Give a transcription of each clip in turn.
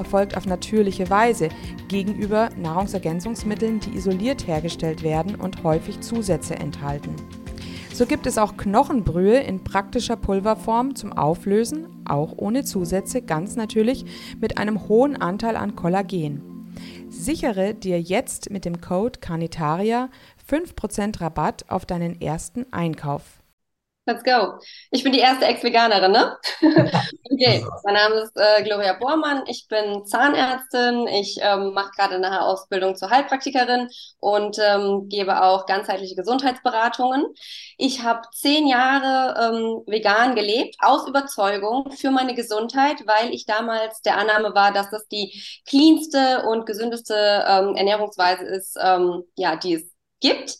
erfolgt auf natürliche Weise gegenüber Nahrungsergänzungsmitteln, die isoliert hergestellt werden und häufig Zusätze enthalten. So gibt es auch Knochenbrühe in praktischer Pulverform zum Auflösen, auch ohne Zusätze, ganz natürlich mit einem hohen Anteil an Kollagen. Sichere dir jetzt mit dem Code Carnitaria 5% Rabatt auf deinen ersten Einkauf. Let's go. Ich bin die erste Ex-Veganerin, ne? okay, mein Name ist äh, Gloria Bormann. Ich bin Zahnärztin. Ich ähm, mache gerade eine Ausbildung zur Heilpraktikerin und ähm, gebe auch ganzheitliche Gesundheitsberatungen. Ich habe zehn Jahre ähm, vegan gelebt, aus Überzeugung für meine Gesundheit, weil ich damals der Annahme war, dass das die cleanste und gesündeste ähm, Ernährungsweise ist, ähm, ja, die es gibt.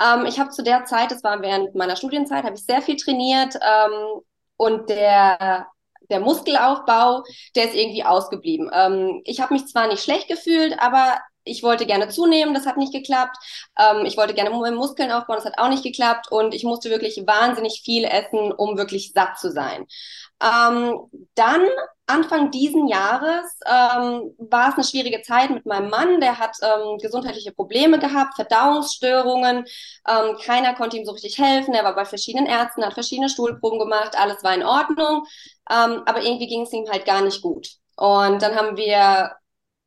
Ähm, ich habe zu der Zeit, das war während meiner Studienzeit, habe ich sehr viel trainiert ähm, und der der Muskelaufbau, der ist irgendwie ausgeblieben. Ähm, ich habe mich zwar nicht schlecht gefühlt, aber ich wollte gerne zunehmen, das hat nicht geklappt. Ähm, ich wollte gerne Muskeln aufbauen, das hat auch nicht geklappt. Und ich musste wirklich wahnsinnig viel essen, um wirklich satt zu sein. Ähm, dann Anfang diesen Jahres ähm, war es eine schwierige Zeit mit meinem Mann. Der hat ähm, gesundheitliche Probleme gehabt, Verdauungsstörungen. Ähm, keiner konnte ihm so richtig helfen. Er war bei verschiedenen Ärzten, hat verschiedene Stuhlproben gemacht. Alles war in Ordnung. Ähm, aber irgendwie ging es ihm halt gar nicht gut. Und dann haben wir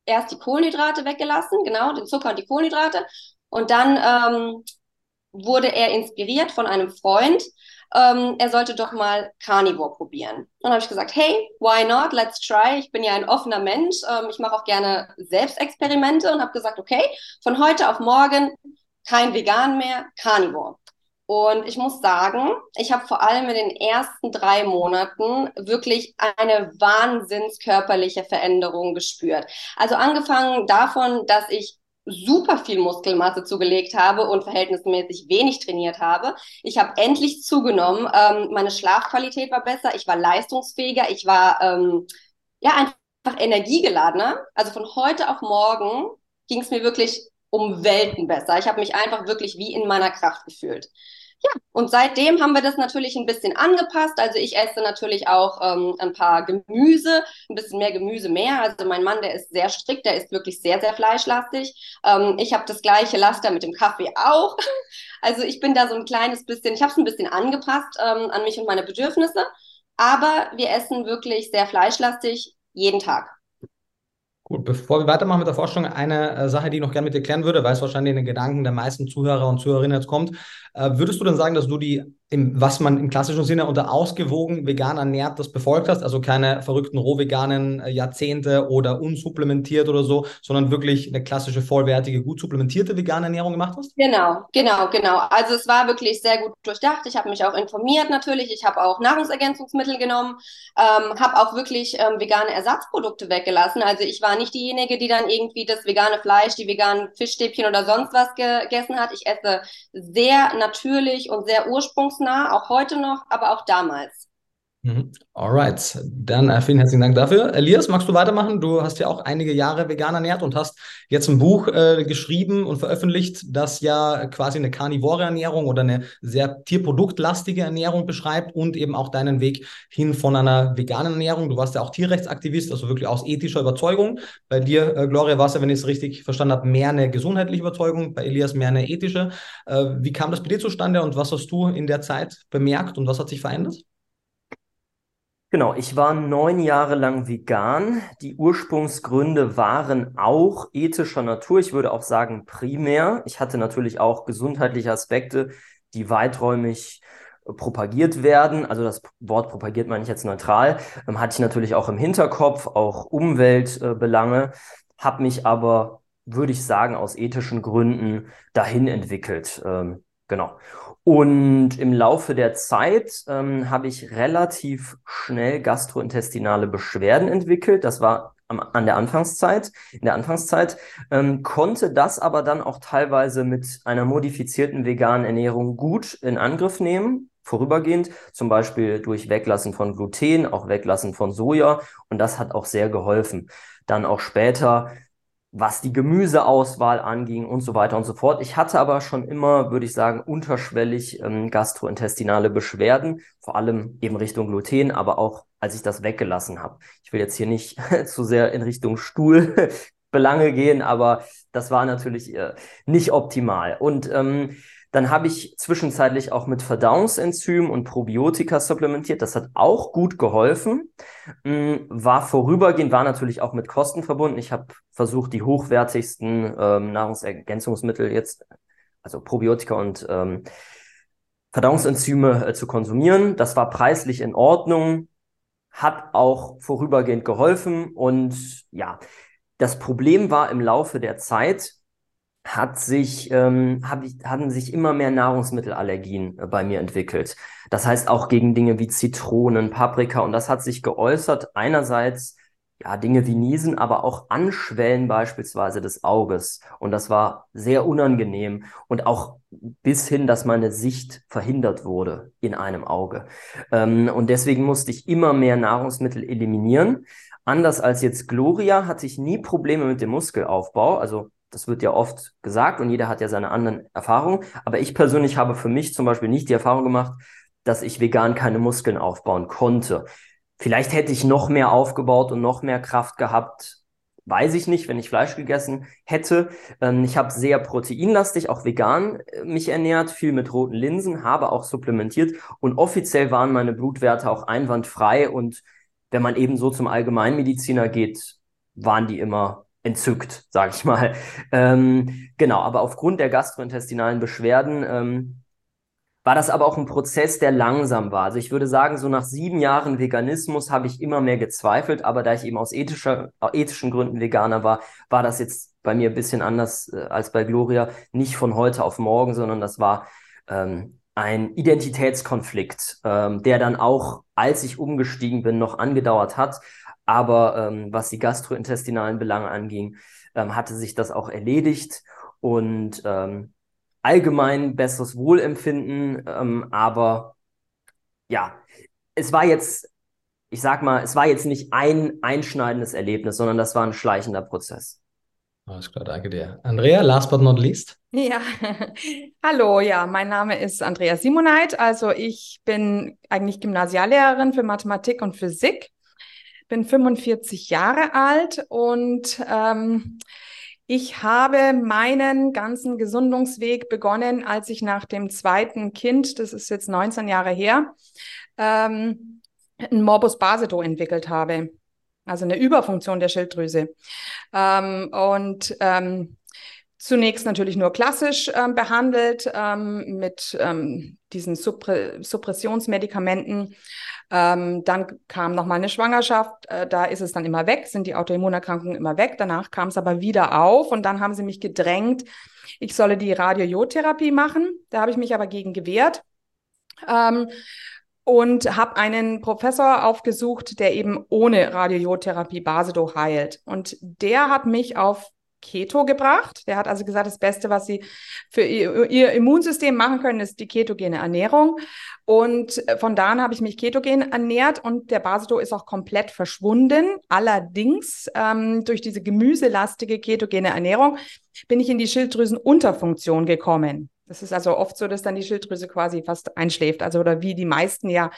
erst die Kohlenhydrate weggelassen, genau, den Zucker und die Kohlenhydrate. Und dann ähm, wurde er inspiriert von einem Freund, ähm, er sollte doch mal Carnivore probieren. Und dann habe ich gesagt, hey, why not? Let's try. Ich bin ja ein offener Mensch. Ähm, ich mache auch gerne Selbstexperimente und habe gesagt, okay, von heute auf morgen kein Vegan mehr, Carnivore. Und ich muss sagen, ich habe vor allem in den ersten drei Monaten wirklich eine wahnsinnskörperliche Veränderung gespürt. Also angefangen davon, dass ich super viel Muskelmasse zugelegt habe und verhältnismäßig wenig trainiert habe. Ich habe endlich zugenommen. Ähm, meine Schlafqualität war besser. Ich war leistungsfähiger. Ich war ähm, ja einfach energiegeladener. Also von heute auf morgen ging es mir wirklich um Welten besser. Ich habe mich einfach wirklich wie in meiner Kraft gefühlt. Ja, und seitdem haben wir das natürlich ein bisschen angepasst. Also ich esse natürlich auch ähm, ein paar Gemüse, ein bisschen mehr Gemüse mehr. Also mein Mann, der ist sehr strikt, der ist wirklich sehr, sehr fleischlastig. Ähm, ich habe das gleiche Laster mit dem Kaffee auch. Also ich bin da so ein kleines bisschen, ich habe es ein bisschen angepasst ähm, an mich und meine Bedürfnisse. Aber wir essen wirklich sehr fleischlastig jeden Tag. Gut, bevor wir weitermachen mit der Forschung, eine äh, Sache, die ich noch gerne mit dir klären würde, weil es wahrscheinlich in den Gedanken der meisten Zuhörer und Zuhörerinnen jetzt kommt. Äh, würdest du denn sagen, dass du die, im, was man im klassischen Sinne unter ausgewogen vegan ernährt, das befolgt hast? Also keine verrückten rohveganen äh, Jahrzehnte oder unsupplementiert oder so, sondern wirklich eine klassische, vollwertige, gut supplementierte vegane Ernährung gemacht hast? Genau, genau, genau. Also es war wirklich sehr gut durchdacht. Ich habe mich auch informiert natürlich. Ich habe auch Nahrungsergänzungsmittel genommen, ähm, habe auch wirklich ähm, vegane Ersatzprodukte weggelassen. Also ich war nicht diejenige, die dann irgendwie das vegane Fleisch, die veganen Fischstäbchen oder sonst was gegessen hat. Ich esse sehr natürlich und sehr ursprungsnah, auch heute noch, aber auch damals. Mhm. Alright, dann äh, vielen herzlichen Dank dafür. Elias, magst du weitermachen? Du hast ja auch einige Jahre vegan ernährt und hast jetzt ein Buch äh, geschrieben und veröffentlicht, das ja quasi eine karnivore Ernährung oder eine sehr tierproduktlastige Ernährung beschreibt und eben auch deinen Weg hin von einer veganen Ernährung. Du warst ja auch Tierrechtsaktivist, also wirklich aus ethischer Überzeugung. Bei dir, äh, Gloria, war es ja, wenn ich es richtig verstanden habe, mehr eine gesundheitliche Überzeugung, bei Elias mehr eine ethische. Äh, wie kam das bei dir zustande und was hast du in der Zeit bemerkt und was hat sich verändert? Genau, ich war neun Jahre lang vegan. Die Ursprungsgründe waren auch ethischer Natur. Ich würde auch sagen primär. Ich hatte natürlich auch gesundheitliche Aspekte, die weiträumig äh, propagiert werden. Also das Wort propagiert meine ich jetzt neutral. Ähm, hatte ich natürlich auch im Hinterkopf, auch Umweltbelange, äh, habe mich aber, würde ich sagen, aus ethischen Gründen dahin entwickelt. Ähm, genau. Und im Laufe der Zeit ähm, habe ich relativ schnell gastrointestinale Beschwerden entwickelt. Das war am, an der Anfangszeit, in der Anfangszeit, ähm, konnte das aber dann auch teilweise mit einer modifizierten veganen Ernährung gut in Angriff nehmen, vorübergehend, zum Beispiel durch Weglassen von Gluten, auch Weglassen von Soja. Und das hat auch sehr geholfen. Dann auch später was die Gemüseauswahl anging und so weiter und so fort. Ich hatte aber schon immer, würde ich sagen, unterschwellig ähm, gastrointestinale Beschwerden, vor allem eben Richtung Gluten, aber auch als ich das weggelassen habe. Ich will jetzt hier nicht zu sehr in Richtung Stuhlbelange gehen, aber das war natürlich äh, nicht optimal. Und ähm, dann habe ich zwischenzeitlich auch mit Verdauungsenzymen und Probiotika supplementiert. Das hat auch gut geholfen. Mm, war vorübergehend, war natürlich auch mit Kosten verbunden. Ich habe versucht, die hochwertigsten ähm, Nahrungsergänzungsmittel jetzt, also Probiotika und ähm, Verdauungsenzyme äh, zu konsumieren. Das war preislich in Ordnung, hat auch vorübergehend geholfen. Und ja, das Problem war im Laufe der Zeit, hat sich, ähm, hab ich, hatten sich immer mehr Nahrungsmittelallergien äh, bei mir entwickelt. Das heißt auch gegen Dinge wie Zitronen, Paprika und das hat sich geäußert einerseits ja Dinge wie Niesen, aber auch Anschwellen beispielsweise des Auges und das war sehr unangenehm und auch bis hin, dass meine Sicht verhindert wurde in einem Auge. Ähm, und deswegen musste ich immer mehr Nahrungsmittel eliminieren. Anders als jetzt Gloria hatte ich nie Probleme mit dem Muskelaufbau. Also das wird ja oft gesagt und jeder hat ja seine anderen Erfahrungen. Aber ich persönlich habe für mich zum Beispiel nicht die Erfahrung gemacht, dass ich vegan keine Muskeln aufbauen konnte. Vielleicht hätte ich noch mehr aufgebaut und noch mehr Kraft gehabt, weiß ich nicht, wenn ich Fleisch gegessen hätte. Ähm, ich habe sehr proteinlastig, auch vegan äh, mich ernährt, viel mit roten Linsen, habe auch supplementiert und offiziell waren meine Blutwerte auch einwandfrei und wenn man eben so zum Allgemeinmediziner geht, waren die immer entzückt, sage ich mal. Ähm, genau, aber aufgrund der gastrointestinalen Beschwerden ähm, war das aber auch ein Prozess, der langsam war. Also ich würde sagen, so nach sieben Jahren Veganismus habe ich immer mehr gezweifelt, aber da ich eben aus ethischer, ethischen Gründen Veganer war, war das jetzt bei mir ein bisschen anders äh, als bei Gloria. Nicht von heute auf morgen, sondern das war ähm, ein Identitätskonflikt, ähm, der dann auch, als ich umgestiegen bin, noch angedauert hat. Aber ähm, was die gastrointestinalen Belange anging, ähm, hatte sich das auch erledigt und ähm, allgemein besseres Wohlempfinden. Ähm, aber ja, es war jetzt, ich sag mal, es war jetzt nicht ein einschneidendes Erlebnis, sondern das war ein schleichender Prozess. Alles klar, danke dir. Andrea, last but not least. Ja, hallo, ja, mein Name ist Andrea Simoneit. Also ich bin eigentlich Gymnasiallehrerin für Mathematik und Physik bin 45 Jahre alt und ähm, ich habe meinen ganzen Gesundungsweg begonnen, als ich nach dem zweiten Kind, das ist jetzt 19 Jahre her, ähm, ein Morbus Basedow entwickelt habe. Also eine Überfunktion der Schilddrüse. Ähm, und ähm, zunächst natürlich nur klassisch ähm, behandelt ähm, mit ähm, diesen Suppre Suppressionsmedikamenten. Ähm, dann kam nochmal eine Schwangerschaft, äh, da ist es dann immer weg, sind die Autoimmunerkrankungen immer weg. Danach kam es aber wieder auf und dann haben sie mich gedrängt, ich solle die Radiojodtherapie machen. Da habe ich mich aber gegen gewehrt. Ähm, und habe einen Professor aufgesucht, der eben ohne Radiojodtherapie Basedo heilt. Und der hat mich auf Keto gebracht. Der hat also gesagt, das Beste, was sie für ihr, ihr Immunsystem machen können, ist die ketogene Ernährung. Und äh, von da an habe ich mich ketogen ernährt und der Basedo ist auch komplett verschwunden. Allerdings ähm, durch diese gemüselastige ketogene Ernährung bin ich in die Schilddrüsenunterfunktion gekommen. Das ist also oft so, dass dann die Schilddrüse quasi fast einschläft, also oder wie die meisten ja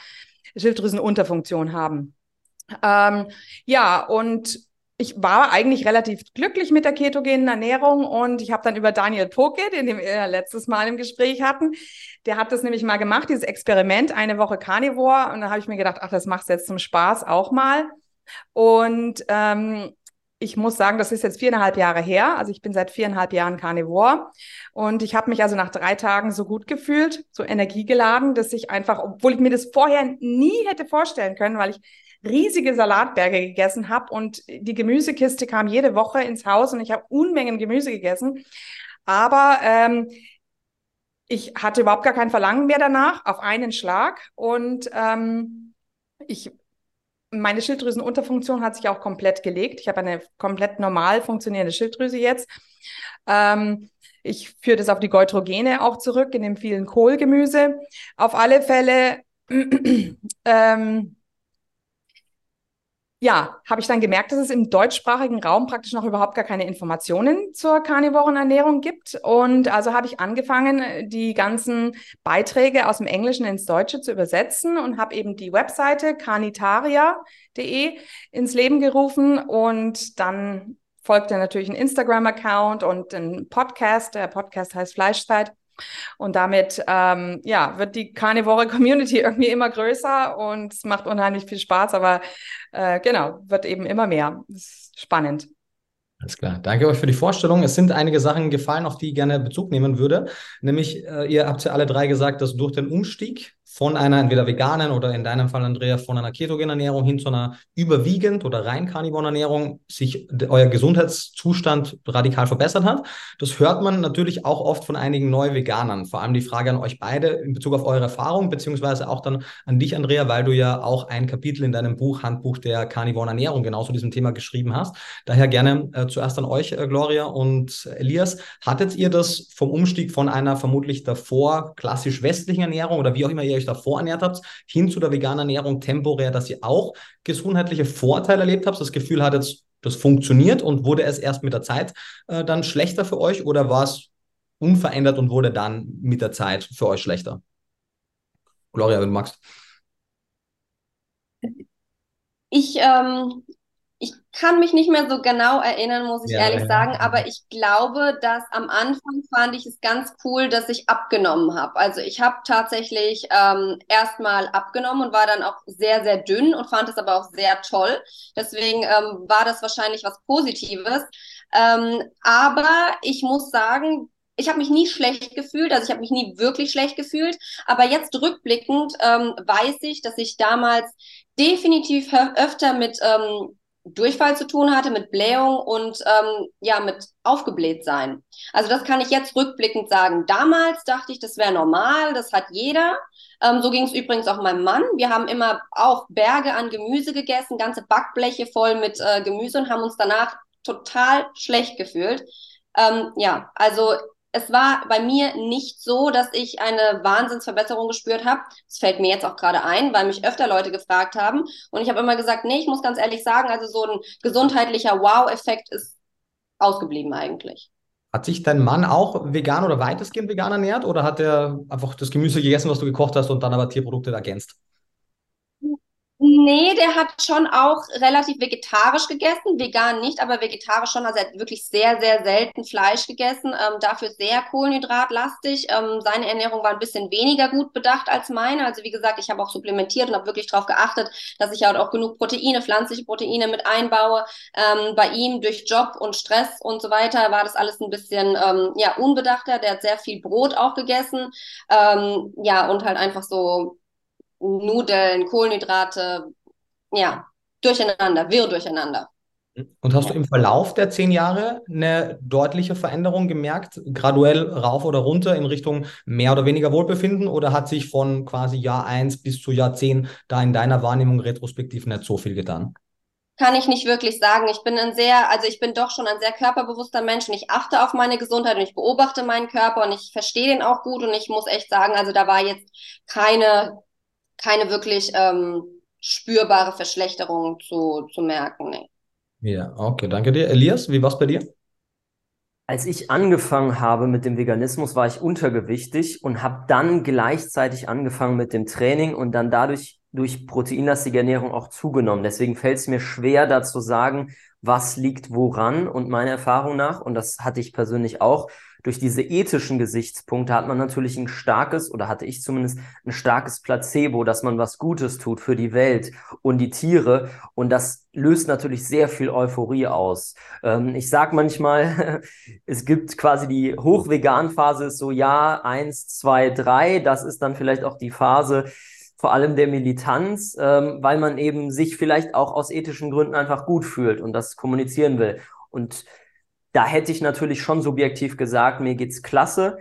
Schilddrüsenunterfunktion haben. Ähm, ja, und ich war eigentlich relativ glücklich mit der ketogenen Ernährung und ich habe dann über Daniel Poke, den wir letztes Mal im Gespräch hatten, der hat das nämlich mal gemacht, dieses Experiment, eine Woche Carnivore und da habe ich mir gedacht, ach, das machst du jetzt zum Spaß auch mal. Und ähm, ich muss sagen, das ist jetzt viereinhalb Jahre her. Also ich bin seit viereinhalb Jahren Carnivore und ich habe mich also nach drei Tagen so gut gefühlt, so energiegeladen, dass ich einfach, obwohl ich mir das vorher nie hätte vorstellen können, weil ich riesige Salatberge gegessen habe und die Gemüsekiste kam jede Woche ins Haus und ich habe Unmengen Gemüse gegessen. Aber ähm, ich hatte überhaupt gar kein Verlangen mehr danach auf einen Schlag und ähm, ich meine Schilddrüsenunterfunktion hat sich auch komplett gelegt. Ich habe eine komplett normal funktionierende Schilddrüse jetzt. Ähm, ich führe das auf die Geutrogene auch zurück, in dem vielen Kohlgemüse. Auf alle Fälle ähm, ja, habe ich dann gemerkt, dass es im deutschsprachigen Raum praktisch noch überhaupt gar keine Informationen zur Karnivorenernährung gibt. Und also habe ich angefangen, die ganzen Beiträge aus dem Englischen ins Deutsche zu übersetzen und habe eben die Webseite carnitaria.de ins Leben gerufen und dann folgte natürlich ein Instagram-Account und ein Podcast. Der Podcast heißt Fleischzeit. Und damit ja, wird die Carnivore Community irgendwie immer größer und es macht unheimlich viel Spaß, aber äh, genau, wird eben immer mehr. Das ist spannend. Alles klar. Danke euch für die Vorstellung. Es sind einige Sachen gefallen, auf die ich gerne Bezug nehmen würde. Nämlich, äh, ihr habt ja alle drei gesagt, dass durch den Umstieg von einer entweder veganen oder in deinem Fall, Andrea, von einer ketogenen Ernährung hin zu einer überwiegend oder rein karnivoren Ernährung sich euer Gesundheitszustand radikal verbessert hat. Das hört man natürlich auch oft von einigen Neu-Veganern. Vor allem die Frage an euch beide in Bezug auf eure Erfahrung, beziehungsweise auch dann an dich, Andrea, weil du ja auch ein Kapitel in deinem Buch, Handbuch der karnivoren Ernährung, genau zu diesem Thema geschrieben hast. Daher gerne äh, zuerst an euch, äh, Gloria und Elias. Hattet ihr das vom Umstieg von einer vermutlich davor klassisch westlichen Ernährung oder wie auch immer ihr euch davor ernährt habt, hin zu der veganen Ernährung temporär, dass ihr auch gesundheitliche Vorteile erlebt habt, das Gefühl hattet, das funktioniert und wurde es erst mit der Zeit äh, dann schlechter für euch oder war es unverändert und wurde dann mit der Zeit für euch schlechter? Gloria, wenn du magst. Ich ähm, ich kann mich nicht mehr so genau erinnern, muss ich ja, ehrlich ja. sagen, aber ich glaube, dass am Anfang fand ich es ganz cool, dass ich abgenommen habe. Also ich habe tatsächlich ähm, erstmal abgenommen und war dann auch sehr, sehr dünn und fand es aber auch sehr toll. Deswegen ähm, war das wahrscheinlich was Positives. Ähm, aber ich muss sagen, ich habe mich nie schlecht gefühlt, also ich habe mich nie wirklich schlecht gefühlt, aber jetzt rückblickend ähm, weiß ich, dass ich damals definitiv öfter mit ähm, Durchfall zu tun hatte, mit Blähung und ähm, ja, mit aufgebläht sein. Also das kann ich jetzt rückblickend sagen. Damals dachte ich, das wäre normal, das hat jeder. Ähm, so ging es übrigens auch meinem Mann. Wir haben immer auch Berge an Gemüse gegessen, ganze Backbleche voll mit äh, Gemüse und haben uns danach total schlecht gefühlt. Ähm, ja, also es war bei mir nicht so, dass ich eine Wahnsinnsverbesserung gespürt habe. Das fällt mir jetzt auch gerade ein, weil mich öfter Leute gefragt haben. Und ich habe immer gesagt, nee, ich muss ganz ehrlich sagen, also so ein gesundheitlicher Wow-Effekt ist ausgeblieben eigentlich. Hat sich dein Mann auch vegan oder weitestgehend vegan ernährt oder hat er einfach das Gemüse gegessen, was du gekocht hast und dann aber Tierprodukte ergänzt? Nee, der hat schon auch relativ vegetarisch gegessen, vegan nicht, aber vegetarisch schon. Also er hat wirklich sehr, sehr selten Fleisch gegessen, ähm, dafür sehr kohlenhydratlastig. Ähm, seine Ernährung war ein bisschen weniger gut bedacht als meine. Also wie gesagt, ich habe auch supplementiert und habe wirklich darauf geachtet, dass ich halt auch genug Proteine, pflanzliche Proteine mit einbaue. Ähm, bei ihm durch Job und Stress und so weiter war das alles ein bisschen ähm, ja unbedachter. Der hat sehr viel Brot auch gegessen, ähm, ja und halt einfach so Nudeln, Kohlenhydrate, ja, durcheinander, wirr durcheinander. Und hast du im Verlauf der zehn Jahre eine deutliche Veränderung gemerkt, graduell rauf oder runter in Richtung mehr oder weniger Wohlbefinden oder hat sich von quasi Jahr 1 bis zu Jahr 10 da in deiner Wahrnehmung retrospektiv nicht so viel getan? Kann ich nicht wirklich sagen. Ich bin ein sehr, also ich bin doch schon ein sehr körperbewusster Mensch und ich achte auf meine Gesundheit und ich beobachte meinen Körper und ich verstehe den auch gut und ich muss echt sagen, also da war jetzt keine keine wirklich ähm, spürbare Verschlechterung zu, zu merken. Nee. Ja, okay, danke dir. Elias, wie war es bei dir? Als ich angefangen habe mit dem Veganismus, war ich untergewichtig und habe dann gleichzeitig angefangen mit dem Training und dann dadurch durch proteinlastige Ernährung auch zugenommen. Deswegen fällt es mir schwer, da zu sagen, was liegt woran. Und meiner Erfahrung nach, und das hatte ich persönlich auch, durch diese ethischen Gesichtspunkte hat man natürlich ein starkes, oder hatte ich zumindest ein starkes Placebo, dass man was Gutes tut für die Welt und die Tiere. Und das löst natürlich sehr viel Euphorie aus. Ähm, ich sage manchmal, es gibt quasi die Hochvegan-Phase, so ja, eins, zwei, drei. Das ist dann vielleicht auch die Phase, vor allem der Militanz, ähm, weil man eben sich vielleicht auch aus ethischen Gründen einfach gut fühlt und das kommunizieren will. Und da hätte ich natürlich schon subjektiv gesagt, mir geht's klasse.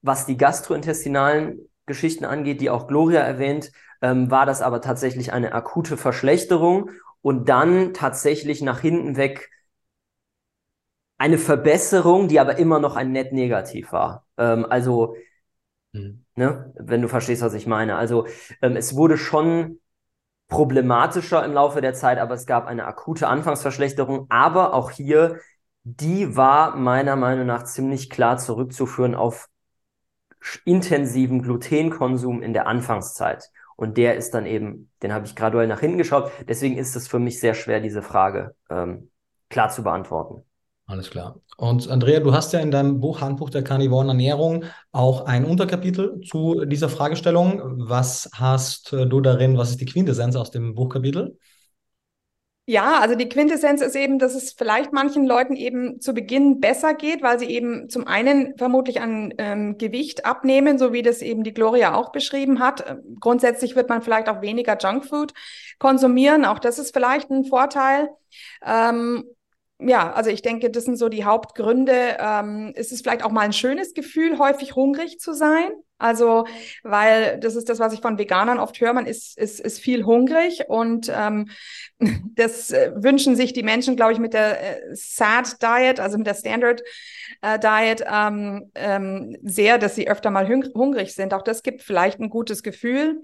Was die gastrointestinalen Geschichten angeht, die auch Gloria erwähnt, ähm, war das aber tatsächlich eine akute Verschlechterung und dann tatsächlich nach hinten weg eine Verbesserung, die aber immer noch ein net negativ war. Ähm, also Mhm. Ne? Wenn du verstehst, was ich meine. Also ähm, es wurde schon problematischer im Laufe der Zeit, aber es gab eine akute Anfangsverschlechterung. Aber auch hier, die war meiner Meinung nach ziemlich klar zurückzuführen auf intensiven Glutenkonsum in der Anfangszeit. Und der ist dann eben, den habe ich graduell nach hinten geschaut. Deswegen ist es für mich sehr schwer, diese Frage ähm, klar zu beantworten. Alles klar. Und Andrea, du hast ja in deinem Buch Handbuch der Karnivoren Ernährung auch ein Unterkapitel zu dieser Fragestellung. Was hast du darin, was ist die Quintessenz aus dem Buchkapitel? Ja, also die Quintessenz ist eben, dass es vielleicht manchen Leuten eben zu Beginn besser geht, weil sie eben zum einen vermutlich an ähm, Gewicht abnehmen, so wie das eben die Gloria auch beschrieben hat. Grundsätzlich wird man vielleicht auch weniger Junkfood konsumieren. Auch das ist vielleicht ein Vorteil. Ähm, ja, also ich denke, das sind so die Hauptgründe. Ähm, ist es vielleicht auch mal ein schönes Gefühl, häufig hungrig zu sein? Also, weil das ist das, was ich von Veganern oft höre, man ist, ist, ist viel hungrig und ähm, das äh, wünschen sich die Menschen, glaube ich, mit der äh, SAD Diet, also mit der Standard äh, Diet, ähm, ähm, sehr, dass sie öfter mal hungrig sind. Auch das gibt vielleicht ein gutes Gefühl.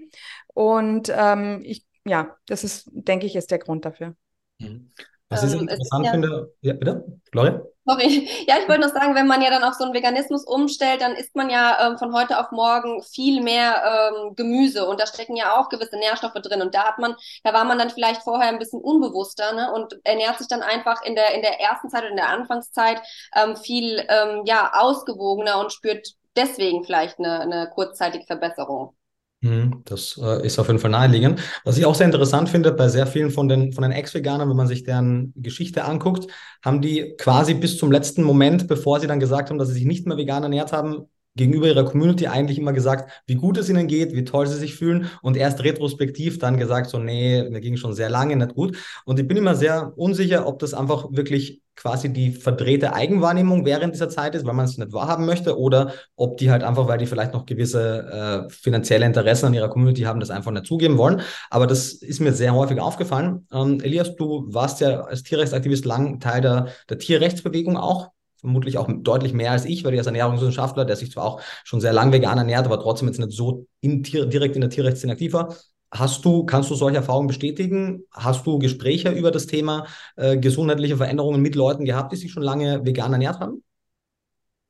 Und ähm, ich, ja, das ist, denke ich, ist der Grund dafür. Mhm. Was ich ähm, interessant ja, finde, ja, bitte, Gloria? Sorry. Ja, ich wollte noch sagen, wenn man ja dann auf so einen Veganismus umstellt, dann isst man ja ähm, von heute auf morgen viel mehr ähm, Gemüse und da stecken ja auch gewisse Nährstoffe drin und da hat man, da war man dann vielleicht vorher ein bisschen unbewusster ne, und ernährt sich dann einfach in der in der ersten Zeit oder in der Anfangszeit ähm, viel ähm, ja ausgewogener und spürt deswegen vielleicht eine, eine kurzzeitige Verbesserung. Mhm, das äh, ist auf jeden Fall naheliegend. Was ich auch sehr interessant finde, bei sehr vielen von den, von den Ex-Veganern, wenn man sich deren Geschichte anguckt, haben die quasi bis zum letzten Moment, bevor sie dann gesagt haben, dass sie sich nicht mehr vegan ernährt haben, gegenüber ihrer Community eigentlich immer gesagt, wie gut es ihnen geht, wie toll sie sich fühlen und erst retrospektiv dann gesagt, so, nee, mir ging schon sehr lange nicht gut. Und ich bin immer sehr unsicher, ob das einfach wirklich quasi die verdrehte Eigenwahrnehmung während dieser Zeit ist, weil man es nicht wahrhaben möchte, oder ob die halt einfach, weil die vielleicht noch gewisse äh, finanzielle Interessen an ihrer Community haben, das einfach nicht zugeben wollen. Aber das ist mir sehr häufig aufgefallen. Ähm, Elias, du warst ja als Tierrechtsaktivist lang Teil der, der Tierrechtsbewegung auch vermutlich auch deutlich mehr als ich, weil ich als Ernährungswissenschaftler, der sich zwar auch schon sehr lange vegan ernährt, aber trotzdem jetzt nicht so in, direkt in der Tierrechtsszene aktiv war. Hast du, kannst du solche Erfahrungen bestätigen? Hast du Gespräche über das Thema äh, gesundheitliche Veränderungen mit Leuten gehabt, die sich schon lange vegan ernährt haben?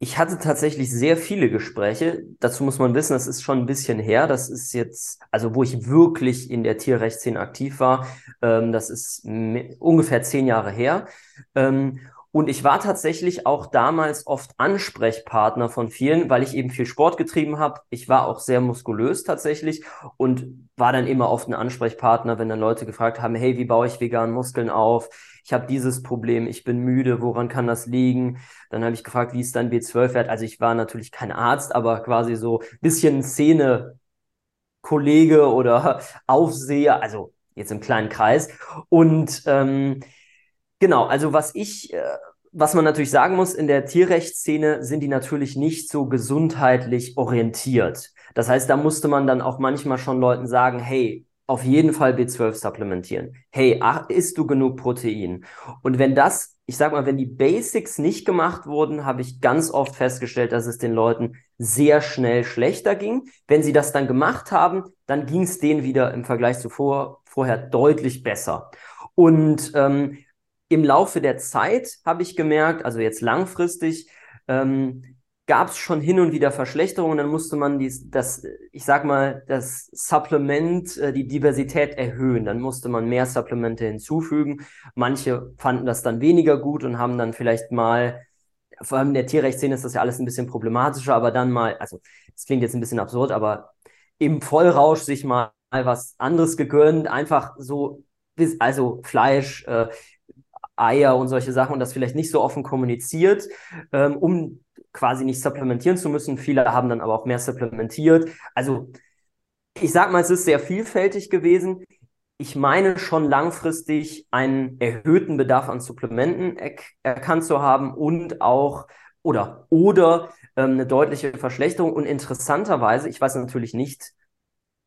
Ich hatte tatsächlich sehr viele Gespräche. Dazu muss man wissen, das ist schon ein bisschen her. Das ist jetzt, also wo ich wirklich in der Tierrechtsszene aktiv war, ähm, das ist ungefähr zehn Jahre her. Ähm, und ich war tatsächlich auch damals oft Ansprechpartner von vielen, weil ich eben viel Sport getrieben habe. Ich war auch sehr muskulös tatsächlich und war dann immer oft ein Ansprechpartner, wenn dann Leute gefragt haben, hey, wie baue ich vegan Muskeln auf? Ich habe dieses Problem, ich bin müde, woran kann das liegen? Dann habe ich gefragt, wie ist dein B12-Wert? Also ich war natürlich kein Arzt, aber quasi so bisschen Szene Kollege oder Aufseher, also jetzt im kleinen Kreis. Und ähm, Genau, also was ich, äh, was man natürlich sagen muss, in der Tierrechtsszene sind die natürlich nicht so gesundheitlich orientiert. Das heißt, da musste man dann auch manchmal schon Leuten sagen, hey, auf jeden Fall B12 supplementieren. Hey, ach, isst du genug Protein? Und wenn das, ich sag mal, wenn die Basics nicht gemacht wurden, habe ich ganz oft festgestellt, dass es den Leuten sehr schnell schlechter ging. Wenn sie das dann gemacht haben, dann ging es denen wieder im Vergleich zu vor, vorher deutlich besser. Und ähm, im Laufe der Zeit habe ich gemerkt, also jetzt langfristig, ähm, gab es schon hin und wieder Verschlechterungen, dann musste man dies, das, ich sag mal, das Supplement, äh, die Diversität erhöhen. Dann musste man mehr Supplemente hinzufügen. Manche fanden das dann weniger gut und haben dann vielleicht mal, vor allem in der Tierrechtsszene ist das ja alles ein bisschen problematischer, aber dann mal, also es klingt jetzt ein bisschen absurd, aber im Vollrausch sich mal was anderes gegönnt, einfach so, also Fleisch, äh, Eier und solche Sachen und das vielleicht nicht so offen kommuniziert, ähm, um quasi nicht supplementieren zu müssen. Viele haben dann aber auch mehr supplementiert. Also ich sag mal, es ist sehr vielfältig gewesen. Ich meine schon langfristig einen erhöhten Bedarf an Supplementen er erkannt zu haben und auch oder oder ähm, eine deutliche Verschlechterung. Und interessanterweise, ich weiß natürlich nicht,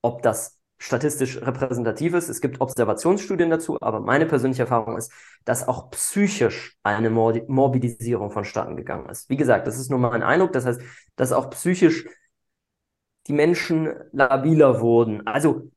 ob das statistisch repräsentativ ist. Es gibt Observationsstudien dazu, aber meine persönliche Erfahrung ist, dass auch psychisch eine Morbidisierung vonstatten gegangen ist. Wie gesagt, das ist nur mein Eindruck. Das heißt, dass auch psychisch die Menschen labiler wurden. Also,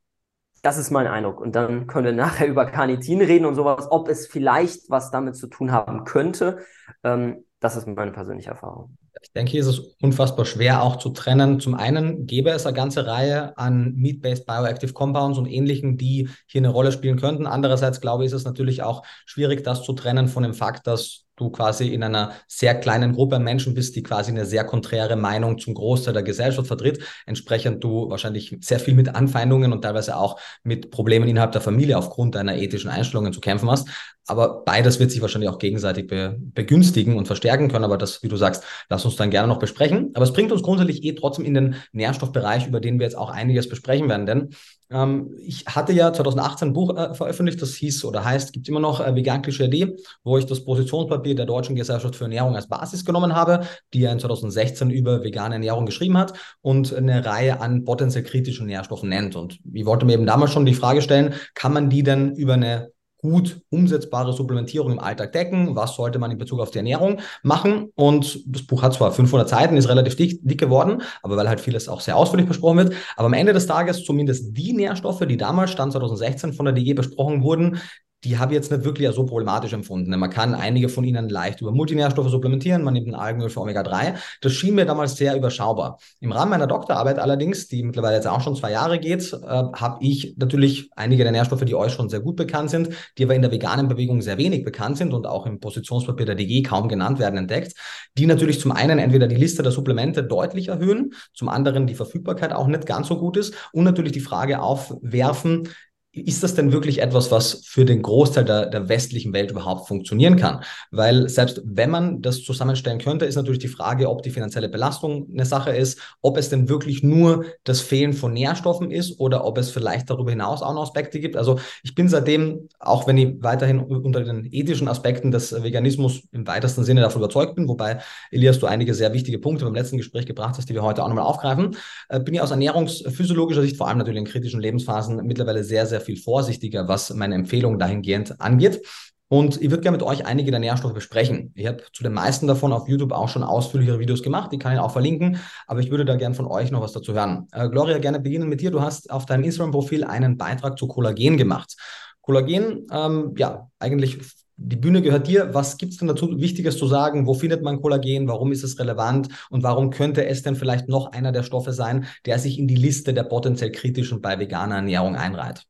das ist mein Eindruck. Und dann können wir nachher über Carnitin reden und sowas, ob es vielleicht was damit zu tun haben könnte. Ähm, das ist meine persönliche Erfahrung. Ich denke, hier ist es unfassbar schwer auch zu trennen. Zum einen gäbe es eine ganze Reihe an Meat-Based Bioactive Compounds und ähnlichen, die hier eine Rolle spielen könnten. Andererseits glaube ich, ist es natürlich auch schwierig, das zu trennen von dem Fakt, dass du quasi in einer sehr kleinen Gruppe Menschen bist, die quasi eine sehr konträre Meinung zum Großteil der Gesellschaft vertritt. Entsprechend du wahrscheinlich sehr viel mit Anfeindungen und teilweise auch mit Problemen innerhalb der Familie aufgrund deiner ethischen Einstellungen zu kämpfen hast. Aber beides wird sich wahrscheinlich auch gegenseitig be begünstigen und verstärken können. Aber das, wie du sagst, lass uns dann gerne noch besprechen. Aber es bringt uns grundsätzlich eh trotzdem in den Nährstoffbereich, über den wir jetzt auch einiges besprechen werden. Denn ähm, ich hatte ja 2018 ein Buch äh, veröffentlicht, das hieß oder heißt, gibt immer noch äh, Vegan Klischee wo ich das Positionspapier der Deutschen Gesellschaft für Ernährung als Basis genommen habe, die ja in 2016 über vegane Ernährung geschrieben hat und eine Reihe an potenziell kritischen Nährstoffen nennt. Und ich wollte mir eben damals schon die Frage stellen, kann man die denn über eine gut umsetzbare Supplementierung im Alltag decken? Was sollte man in Bezug auf die Ernährung machen? Und das Buch hat zwar 500 Seiten, ist relativ dick, dick geworden, aber weil halt vieles auch sehr ausführlich besprochen wird. Aber am Ende des Tages zumindest die Nährstoffe, die damals, Stand 2016 von der DG besprochen wurden, die habe ich jetzt nicht wirklich so problematisch empfunden. Man kann einige von ihnen leicht über Multinährstoffe supplementieren, man nimmt ein Algenöl für Omega-3. Das schien mir damals sehr überschaubar. Im Rahmen meiner Doktorarbeit allerdings, die mittlerweile jetzt auch schon zwei Jahre geht, äh, habe ich natürlich einige der Nährstoffe, die euch schon sehr gut bekannt sind, die aber in der veganen Bewegung sehr wenig bekannt sind und auch im Positionspapier der DG kaum genannt werden, entdeckt, die natürlich zum einen entweder die Liste der Supplemente deutlich erhöhen, zum anderen die Verfügbarkeit auch nicht ganz so gut ist und natürlich die Frage aufwerfen, ist das denn wirklich etwas, was für den Großteil der, der westlichen Welt überhaupt funktionieren kann? Weil selbst wenn man das zusammenstellen könnte, ist natürlich die Frage, ob die finanzielle Belastung eine Sache ist, ob es denn wirklich nur das Fehlen von Nährstoffen ist oder ob es vielleicht darüber hinaus auch noch Aspekte gibt. Also ich bin seitdem, auch wenn ich weiterhin unter den ethischen Aspekten des Veganismus im weitesten Sinne davon überzeugt bin, wobei Elias, du einige sehr wichtige Punkte beim letzten Gespräch gebracht hast, die wir heute auch nochmal aufgreifen, äh, bin ich aus ernährungsphysiologischer Sicht, vor allem natürlich in kritischen Lebensphasen, mittlerweile sehr, sehr viel vorsichtiger, was meine Empfehlungen dahingehend angeht. Und ich würde gerne mit euch einige der Nährstoffe besprechen. Ich habe zu den meisten davon auf YouTube auch schon ausführlichere Videos gemacht, die kann ich auch verlinken, aber ich würde da gerne von euch noch was dazu hören. Äh, Gloria, gerne beginnen mit dir. Du hast auf deinem Instagram-Profil einen Beitrag zu Kollagen gemacht. Kollagen, ähm, ja, eigentlich die Bühne gehört dir. Was gibt es denn dazu Wichtiges zu sagen? Wo findet man Kollagen? Warum ist es relevant? Und warum könnte es denn vielleicht noch einer der Stoffe sein, der sich in die Liste der potenziell kritischen bei veganer Ernährung einreiht?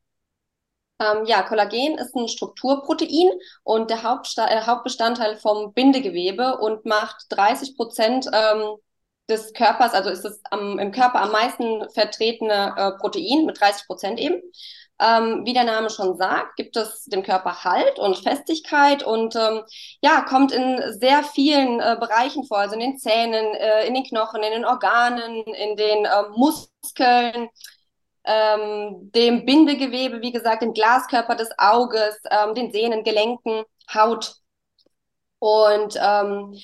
Ähm, ja, Kollagen ist ein Strukturprotein und der Hauptsta äh, Hauptbestandteil vom Bindegewebe und macht 30 Prozent ähm, des Körpers, also ist es im Körper am meisten vertretene äh, Protein mit 30 Prozent eben. Ähm, wie der Name schon sagt, gibt es dem Körper Halt und Festigkeit und ähm, ja, kommt in sehr vielen äh, Bereichen vor, also in den Zähnen, äh, in den Knochen, in den Organen, in den äh, Muskeln, ähm, dem Bindegewebe, wie gesagt, dem Glaskörper des Auges, ähm, den Sehnen, Gelenken, Haut. Und ähm,